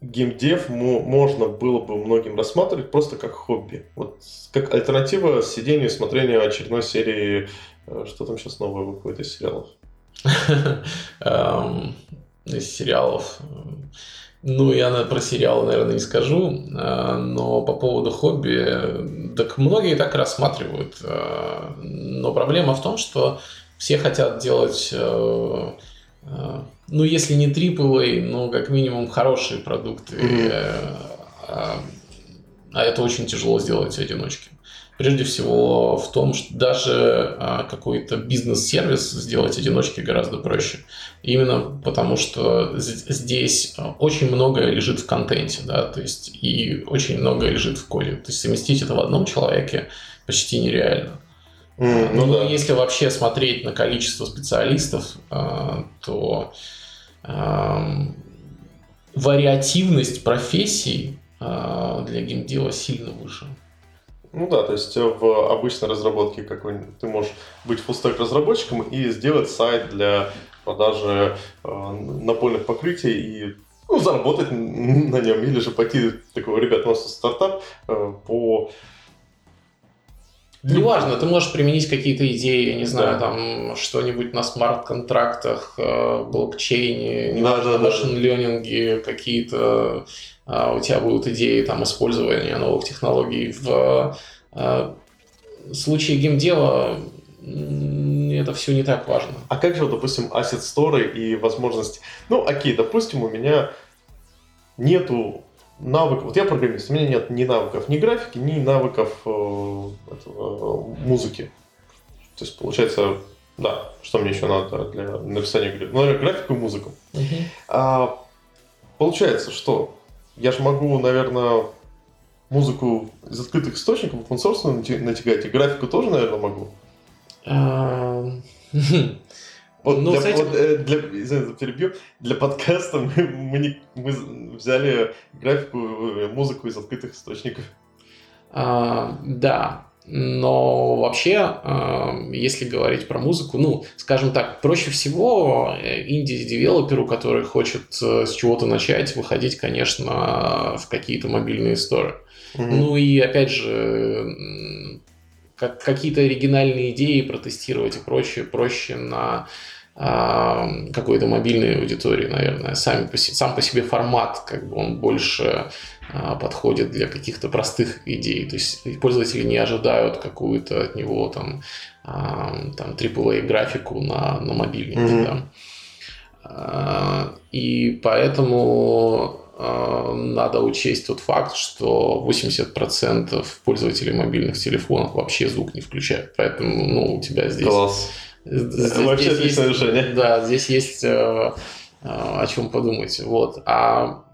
геймдев можно было бы многим рассматривать просто как хобби. Вот как альтернатива сидению и смотрению очередной серии, э, что там сейчас новое выходит из сериалов?
Эм, из сериалов. Ну, я про сериалы, наверное, не скажу, э, но по поводу хобби, так многие так рассматривают. Э, но проблема в том, что все хотят делать ну, если не AAA, но как минимум хорошие продукты. Mm-hmm. А, а это очень тяжело сделать одиночке. Прежде всего в том, что даже а, какой-то бизнес-сервис сделать одиночке гораздо проще. Именно потому, что здесь очень многое лежит в контенте, да, то есть и очень многое лежит в коде. То есть совместить это в одном человеке почти нереально. Mm, ну, ну да. если вообще смотреть на количество специалистов, то вариативность профессий а, для геймдела сильно выше.
Ну да, то есть в обычной разработке какой-нибудь ты можешь быть фуллстек разработчиком и сделать сайт для продажи э, напольных покрытий и ну, заработать на нем, или же пойти такого, ребят, у нас стартап э, по
Неважно, ты можешь применить какие-то идеи, я не знаю, да. там что-нибудь на смарт-контрактах, э, блокчейне, не да, да, машин-ленинге, какие-то а, у тебя будут идеи там использования новых технологий. В а, случае геймдела это все не так важно.
А как же, допустим, asset store и возможность... Ну, окей, допустим, у меня нету навыков. Вот я программист, у меня нет ни навыков ни графики, ни навыков э, этого, музыки. То есть, получается, да, что мне еще надо для написания игры? Ну, наверное, графику и музыку. Uh-huh. А, получается, что я же могу, наверное, музыку из открытых источников, open source натягать, и графику тоже, наверное, могу. Uh... Вот, ну, для, этим... вот, э, для, извините, перебью, для подкаста мы, мы, не, мы взяли графику, э, музыку из открытых источников.
А, да, но вообще, а, если говорить про музыку, ну, скажем так, проще всего э, инди-девелоперу, который хочет с чего-то начать, выходить, конечно, в какие-то мобильные сторы. Mm-hmm. Ну и опять же, как, какие-то оригинальные идеи протестировать и прочее проще на какой-то мобильной аудитории, наверное. Сами по, сам по себе формат, как бы он больше э, подходит для каких-то простых идей. То есть пользователи не ожидают какую-то от него там, там AAA графику на, на мобильнике. Mm-hmm. Да. И поэтому надо учесть тот факт, что 80% пользователей мобильных телефонов вообще звук не включают. Поэтому ну, у тебя здесь...
Класс. Здесь, Вообще здесь есть, решение.
Да, здесь есть э, э, о чем подумать. Вот. А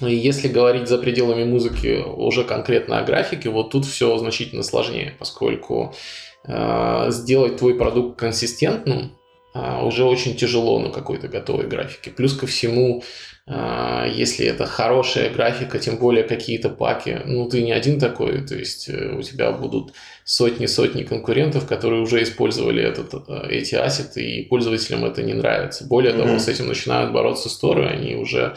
если говорить за пределами музыки уже конкретно о графике, вот тут все значительно сложнее, поскольку э, сделать твой продукт консистентным а, уже очень тяжело на какой-то готовой графике. Плюс ко всему, если это хорошая графика, тем более какие-то паки, ну ты не один такой, то есть э, у тебя будут сотни-сотни конкурентов, которые уже использовали этот, э, эти ассеты, и пользователям это не нравится. Более mm-hmm. того, с этим начинают бороться сторы, они уже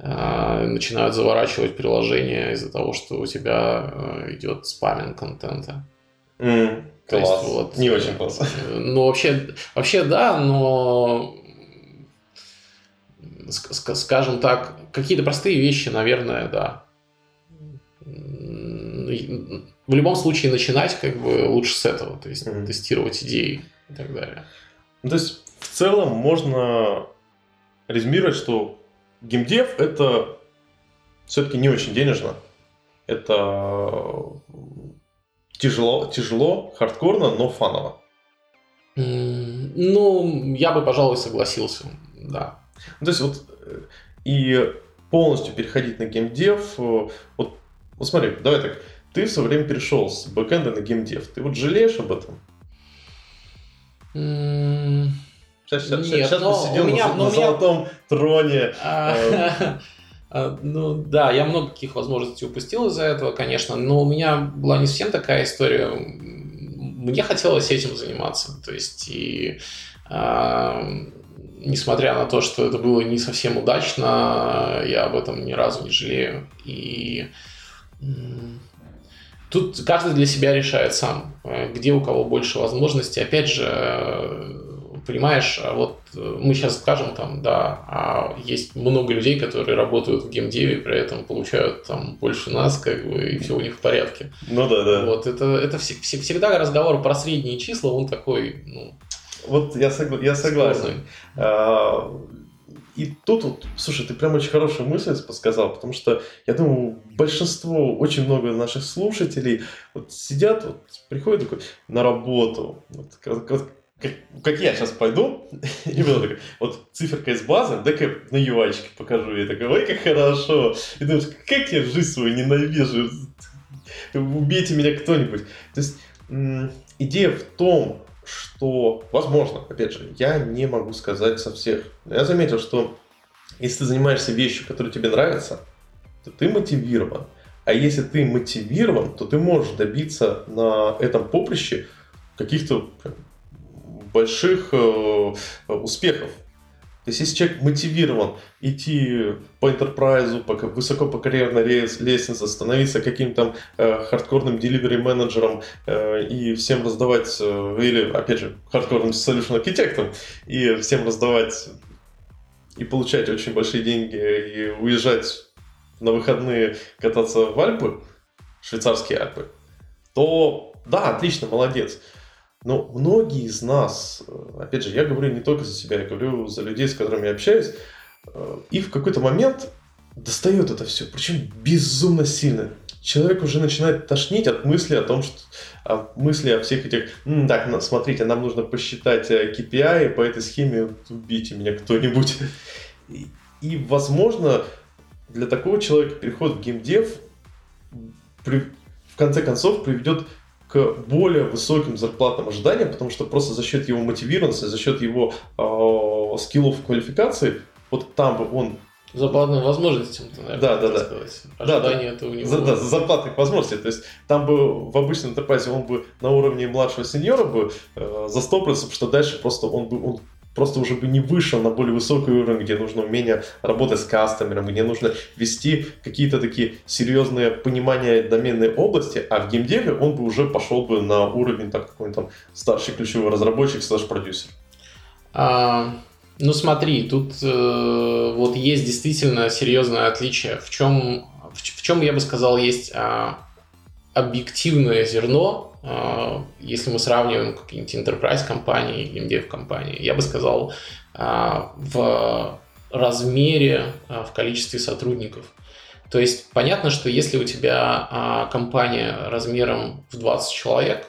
э, начинают заворачивать приложение из-за того, что у тебя э, идет спаминг контента.
Mm. То класс. Есть, вот, не очень классно.
Ну, вообще, вообще да, но скажем так, какие-то простые вещи, наверное, да. В любом случае начинать как бы лучше с этого, то есть mm-hmm. тестировать идеи и так далее.
Ну, то есть в целом можно резюмировать, что геймдев это все-таки не очень денежно. Это тяжело, тяжело, хардкорно, но фаново.
Ну, я бы, пожалуй, согласился, да.
Ну, то есть вот э, и полностью переходить на геймдев, э, вот, вот смотри, давай так, ты все время перешел с бэкэнда на геймдев, ты вот жалеешь об этом?
Сейчас, сейчас, Нет, сейчас бы сидел меня, на, на золотом троне. А, а, ну да, я много каких возможностей упустил из-за этого, конечно, но у меня была не совсем такая история. Мне хотелось этим заниматься. То есть и а, несмотря на то, что это было не совсем удачно, я об этом ни разу не жалею. И тут каждый для себя решает сам, э, где у кого больше возможностей. Опять же, э, понимаешь, а вот э, мы сейчас скажем там, да, а есть много людей, которые работают в геймдеве, при этом получают там больше нас, как бы, и все у них в порядке.
Ну да, да.
Вот это, это всегда разговор про средние числа, он такой, ну,
вот я, согла- я согласен. А, и тут, вот, слушай, ты прям очень хорошую мысль подсказал, потому что я думаю, большинство, очень много наших слушателей вот сидят, вот, приходят такой на работу, вот, как, как, как я сейчас пойду, и буду такой, вот циферка из базы, дай-ка на UI покажу, я такой, ой, как хорошо, и думаешь, как я жизнь свою ненавижу, убейте меня кто-нибудь. То есть идея в том, что, возможно, опять же, я не могу сказать со всех. Я заметил, что если ты занимаешься вещью, которая тебе нравится, то ты мотивирован. А если ты мотивирован, то ты можешь добиться на этом поприще каких-то больших э, успехов. То есть, если человек мотивирован идти по enterprise, по высоко по карьерной лестнице, становиться каким-то э, хардкорным delivery менеджером э, и всем раздавать, э, или, опять же, хардкорным solution архитектом, и всем раздавать и получать очень большие деньги, и уезжать на выходные кататься в Альпы, швейцарские Альпы, то да, отлично, молодец. Но многие из нас, э, опять же, я говорю не только за себя, я говорю за людей, с которыми я общаюсь, э, и в какой-то момент достает это все, причем безумно сильно. Человек уже начинает тошнить от мысли о том, что от мысли о всех этих, так, смотрите, нам нужно посчитать KPI, э, по этой схеме убейте меня кто-нибудь. И, и, возможно, для такого человека переход в геймдев при, в конце концов приведет к более высоким зарплатным ожиданиям, потому что просто за счет его мотивированности, за счет его э, скиллов квалификации, вот там бы он
Зарплатным возможностям,
наверное, да, да, да.
сказать. Ожидание да, это у него.
За, да, за зарплатных возможностей. То есть там бы в обычном enterprise он бы на уровне младшего сеньора бы э, застопился, потому что дальше просто он бы он просто уже бы не вышел на более высокий уровень, где нужно умение работать с кастомером, где нужно вести какие-то такие серьезные понимания доменной области, а в геймдеве он бы уже пошел бы на уровень так, какой-нибудь там старший ключевой разработчик слэш-продюсер.
А, ну смотри, тут э, вот есть действительно серьезное отличие. В чем, в, в чем я бы сказал, есть а, объективное зерно если мы сравниваем какие-нибудь enterprise компании или dev компании, я бы сказал, а, в размере, а, в количестве сотрудников. То есть понятно, что если у тебя компания размером в 20 человек,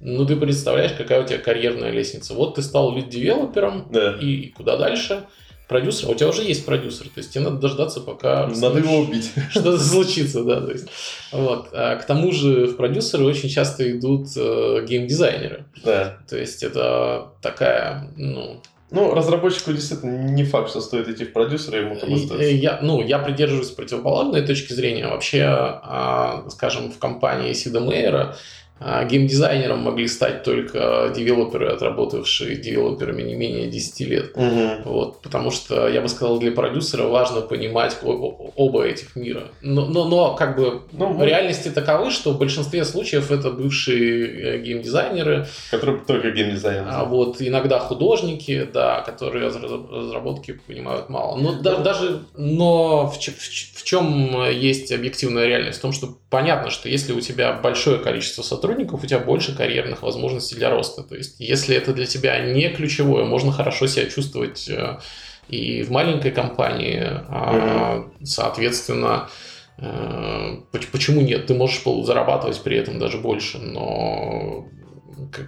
ну ты представляешь, какая у тебя карьерная лестница. Вот ты стал лид-девелопером, да. и куда дальше? Продюсера, у тебя уже есть продюсер, то есть тебе надо дождаться, пока...
Надо его убить.
Что-то случится, да. То есть, вот. А к тому же в продюсеры очень часто идут э, геймдизайнеры.
Да.
То есть это такая, ну,
ну, разработчику действительно не факт, что стоит идти в продюсеры, ему там остается.
Я, ну, я придерживаюсь противоположной точки зрения. Вообще, а, скажем, в компании Сида Мейера а геймдизайнером могли стать только девелоперы, отработавшие девелоперами не менее 10 лет.
Угу.
Вот, потому что, я бы сказал, для продюсера важно понимать оба этих мира. Но, но, но как бы ну, мы... реальности таковы, что в большинстве случаев это бывшие э, геймдизайнеры.
Которые только геймдизайнеры.
А вот иногда художники, да, которые разработки понимают мало. Но да, даже, но в, в, в чем есть объективная реальность? В том, что понятно, что если у тебя большое количество сотрудников, у тебя больше карьерных возможностей для роста. То есть, если это для тебя не ключевое, можно хорошо себя чувствовать э, и в маленькой компании, а, соответственно, э, почему нет? Ты можешь зарабатывать при этом даже больше, но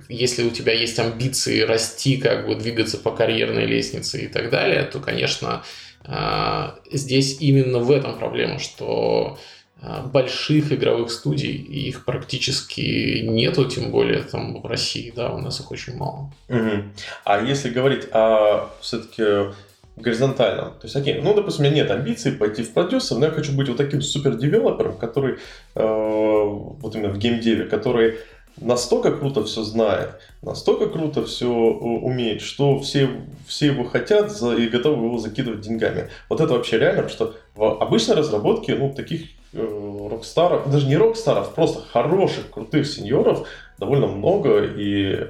если у тебя есть амбиции расти, как бы двигаться по карьерной лестнице и так далее, то, конечно, э, здесь именно в этом проблема, что больших игровых студий, и их практически нету, тем более там в России, да, у нас их очень мало.
Угу. А если говорить о все-таки горизонтальном, то есть, окей, ну, допустим, у меня нет амбиций пойти в продюсер, но я хочу быть вот таким супер-девелопером, который, э, вот именно в геймдеве, который настолько круто все знает, настолько круто все умеет, что все, все его хотят и готовы его закидывать деньгами. Вот это вообще реально, потому что в обычной разработке, ну, таких Э, rockstar ов, даже не rockstar ов, просто хороших, крутых сеньоров довольно много, и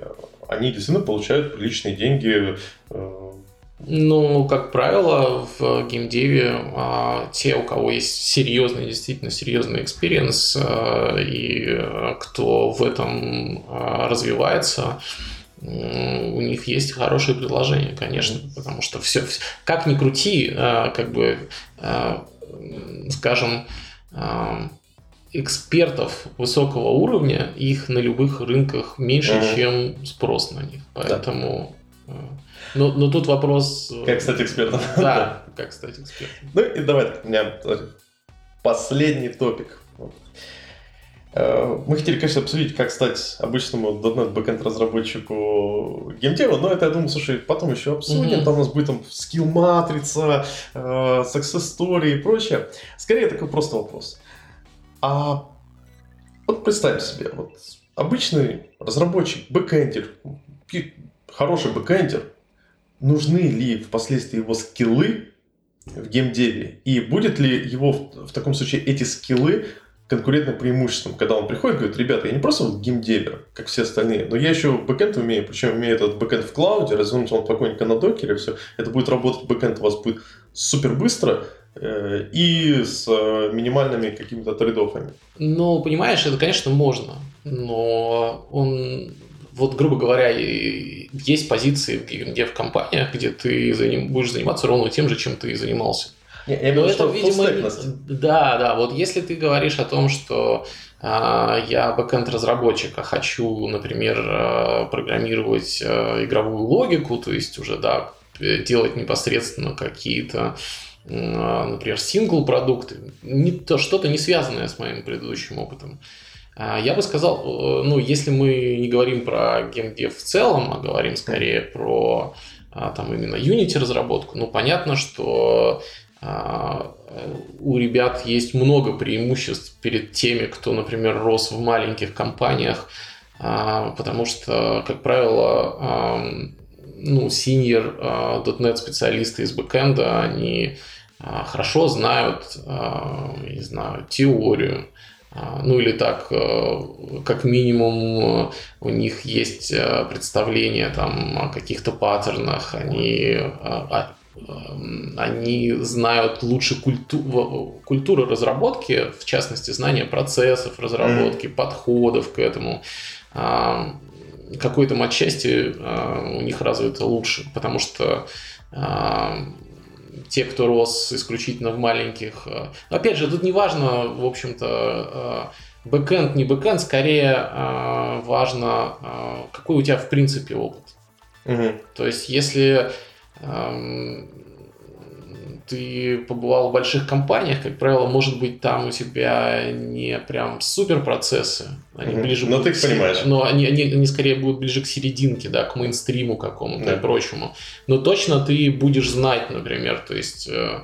они действительно получают приличные деньги. Э.
Ну, как правило, в геймдеве а, те, у кого есть серьезный, действительно серьезный experience, а, и кто в этом а, развивается, у них есть хорошие предложения, конечно, потому что все, как ни крути, как бы, скажем, экспертов высокого уровня, их на любых рынках меньше, mm-hmm. чем спрос на них. Поэтому... Да. Но, но тут вопрос...
Э, как стать экспертом.
Да, как стать экспертом.
Ну и давай, у меня последний топик. Э, мы хотели, конечно, обсудить, как стать обычному .NET backend разработчику геймдева, но это, я думаю, слушай, потом еще обсудим. Mm-hmm. Там у нас будет там skill матрица, э, success story и прочее. Скорее, такой просто вопрос. А вот представь себе, вот обычный разработчик, бэкэндер, хороший бэкэндер, нужны ли впоследствии его скиллы в геймдеве? И будет ли его в, в таком случае эти скиллы конкурентным преимуществом, когда он приходит и говорит, ребята, я не просто вот геймдевер, как все остальные, но я еще backend умею, причем умею этот backend в cloud е, развернуть он спокойненько на Docker е, все, это будет работать, backend у вас будет супер быстро, э, и с э, минимальными какими-то trade-off ами.
Ну, понимаешь, это, конечно, можно, но он, вот, грубо говоря, есть позиции в компаниях, где ты будешь заниматься ровно тем же, чем ты занимался.
Я, я имею это, видимо,
да, да. Вот если ты говоришь о том, что э, я backend разработчик, а хочу, например, э, программировать э, игровую логику, то есть уже да делать непосредственно какие-то например, сингл продукты, не, то, что-то не связанное с моим предыдущим опытом. Я бы сказал, ну, если мы не говорим про геймдев в целом, а говорим скорее про там именно Unity разработку, ну, понятно, что а, у ребят есть много преимуществ перед теми, кто, например, рос в маленьких компаниях, а, потому что, как правило, ну, senior .NET специалисты из бэкэнда, они а, хорошо знают, не знаю, теорию, ну или так, как минимум у них есть представление там о каких-то паттернах, они они знают лучше культу культуру разработки, в частности, знания процессов разработки, mm. подходов к этому. В какой-то отчасти а, у них развито лучше, потому что те, кто рос исключительно в маленьких... А, опять же, тут не важно, в общем-то, а, бэкэнд, не бэкэнд, скорее важно, какой у тебя в принципе опыт.
Угу.
То есть, если ты побывал в больших компаниях, как правило, может быть, там у тебя не прям супер процессы, они
Мгм.
ближе
Но
будут
ты
к
понимаешь.
но они, они, они скорее будут ближе к серединке, да, к мейнстриму какому-то
Да.
и прочему. Но точно ты будешь знать, например, то есть э,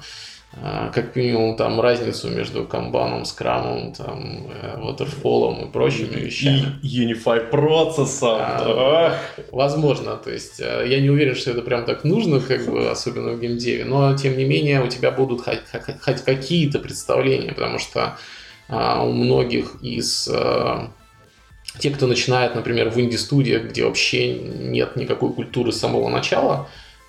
как минимум там разницу между камбаном, скрамом, там, э, waterfall'ом и прочими вещами.
И Unify процессом.
А,
да.
Возможно, то есть э, я не уверен, что это прям так нужно, как бы, особенно в геймдеве, но тем не менее у тебя будут хоть, хоть- какие-то представления, потому что а, у многих из э, тех, кто начинает, например, в инди-студиях, где вообще нет никакой культуры с самого начала,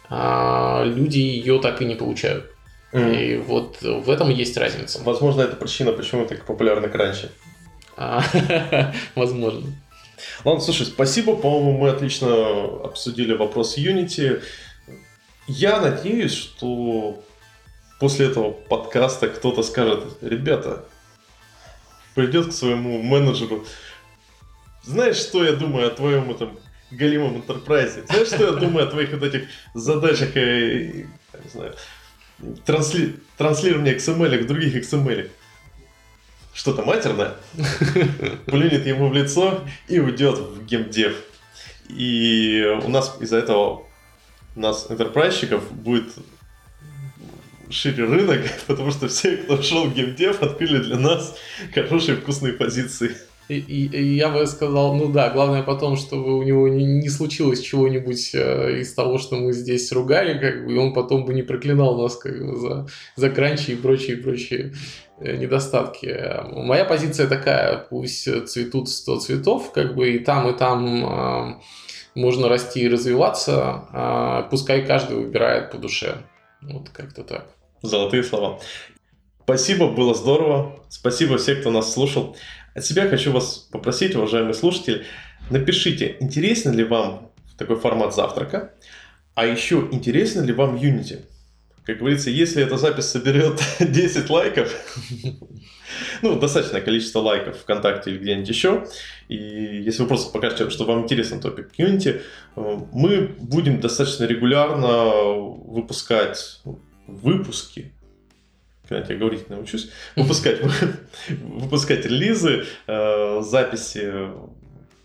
а, люди ее так и не получают.
М.
И вот в этом есть разница.
Возможно, это причина, почему так популярны кранчи.
А, Возможно.
Ладно, слушай, спасибо, по-моему, мы отлично обсудили вопрос Unity. Я надеюсь, что после этого подкаста кто-то скажет, ребята, придет к своему менеджеру, знаешь, что я думаю о твоем этом галимом интерпрайзе? Знаешь, что я думаю о твоих вот этих задачах, я не знаю, трансли... транслирования XML к других XML? Что-то матерное? плюнет ему в лицо и уйдет в геймдев. И у нас из-за этого у нас интерпрайзчиков будет шире рынок, потому что все, кто шел в геймдев, открыли для нас хорошие вкусные позиции.
И, и- и я бы сказал, ну да, главное потом, чтобы у него не, не случилось чего-нибудь э, из того, что мы здесь ругали, как бы, и он потом бы не проклинал нас как бы, за, за кранчи и прочие, прочие э, недостатки. Э, Моя позиция такая, пусть э, цветут 100 цветов, как бы и там, и там э, можно расти и развиваться, а пускай каждый выбирает по душе. Вот как-то так.
Золотые слова. Спасибо, было здорово. Спасибо всем, кто нас слушал. От себя хочу вас попросить, уважаемые слушатели, напишите, интересен ли вам такой формат завтрака, а еще интересен ли вам Unity. Как говорится, если эта запись соберет 10 лайков, ну, достаточное количество лайков ВКонтакте или где-нибудь еще, и если вы просто покажете, что вам интересен топик Unity, э, мы будем достаточно регулярно выпускать выпуски, когда я говорить научусь, выпускать, выпускать релизы, э, записи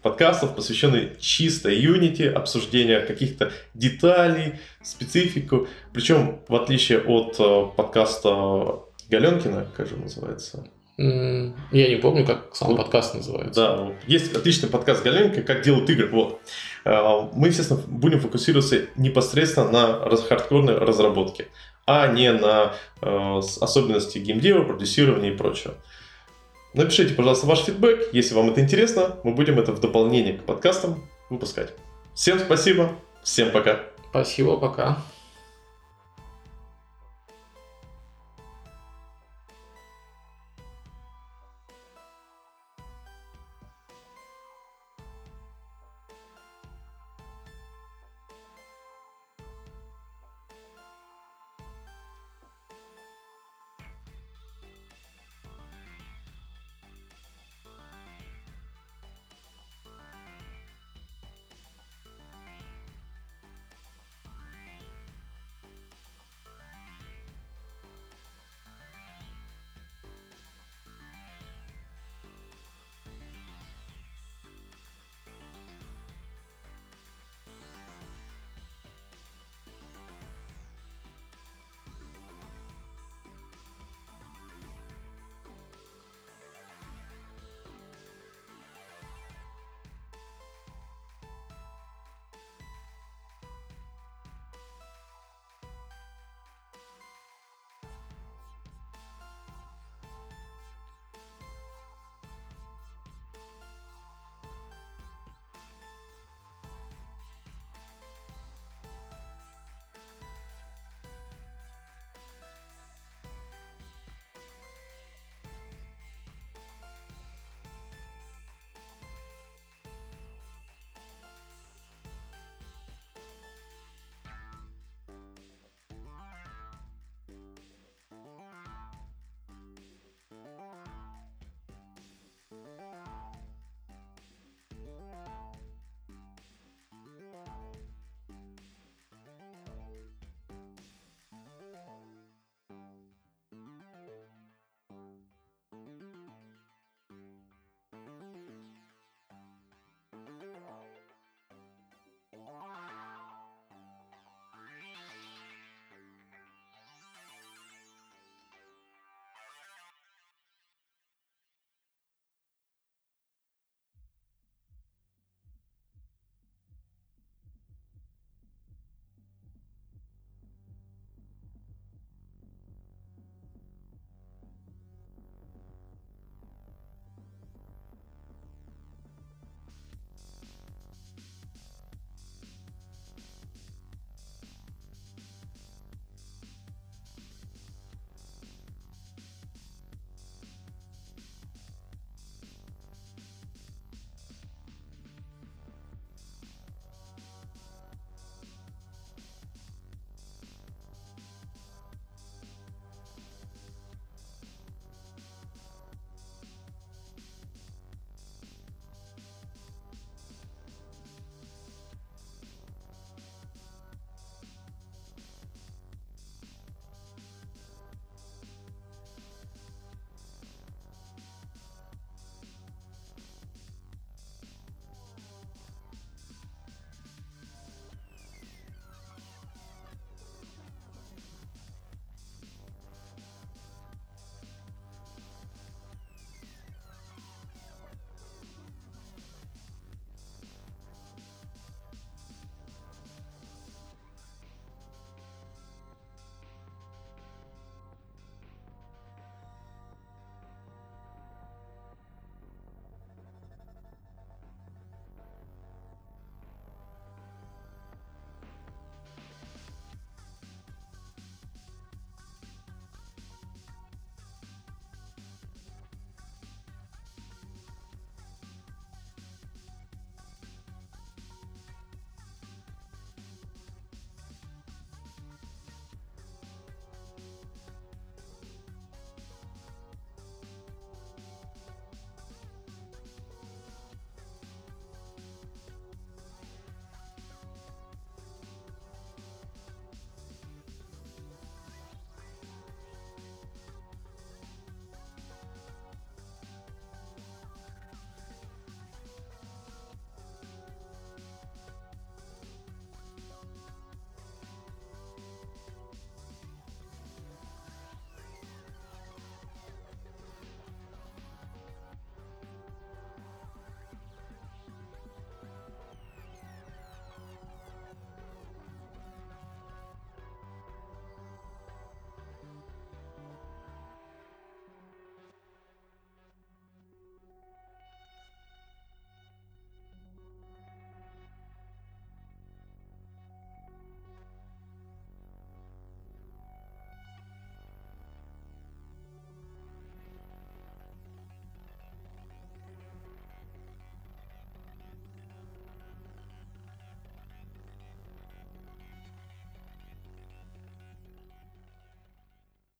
подкастов, посвященные чисто Unity, обсуждению каких-то деталей, специфику. Причем, в отличие от э, подкаста Галенкина, как же он называется?
Я не помню, как сам
Вот.
подкаст называется.
Да, есть отличный подкаст Галенко, как делают игры. Вот. Э, Мы, естественно, будем фокусироваться непосредственно на хардкорной разработке, а не на э, особенности геймдева, продюсирования и прочего. Напишите, пожалуйста, ваш фидбэк. Если вам это интересно, мы будем это в дополнение к подкастам выпускать. Всем спасибо, всем пока.
Спасибо, пока.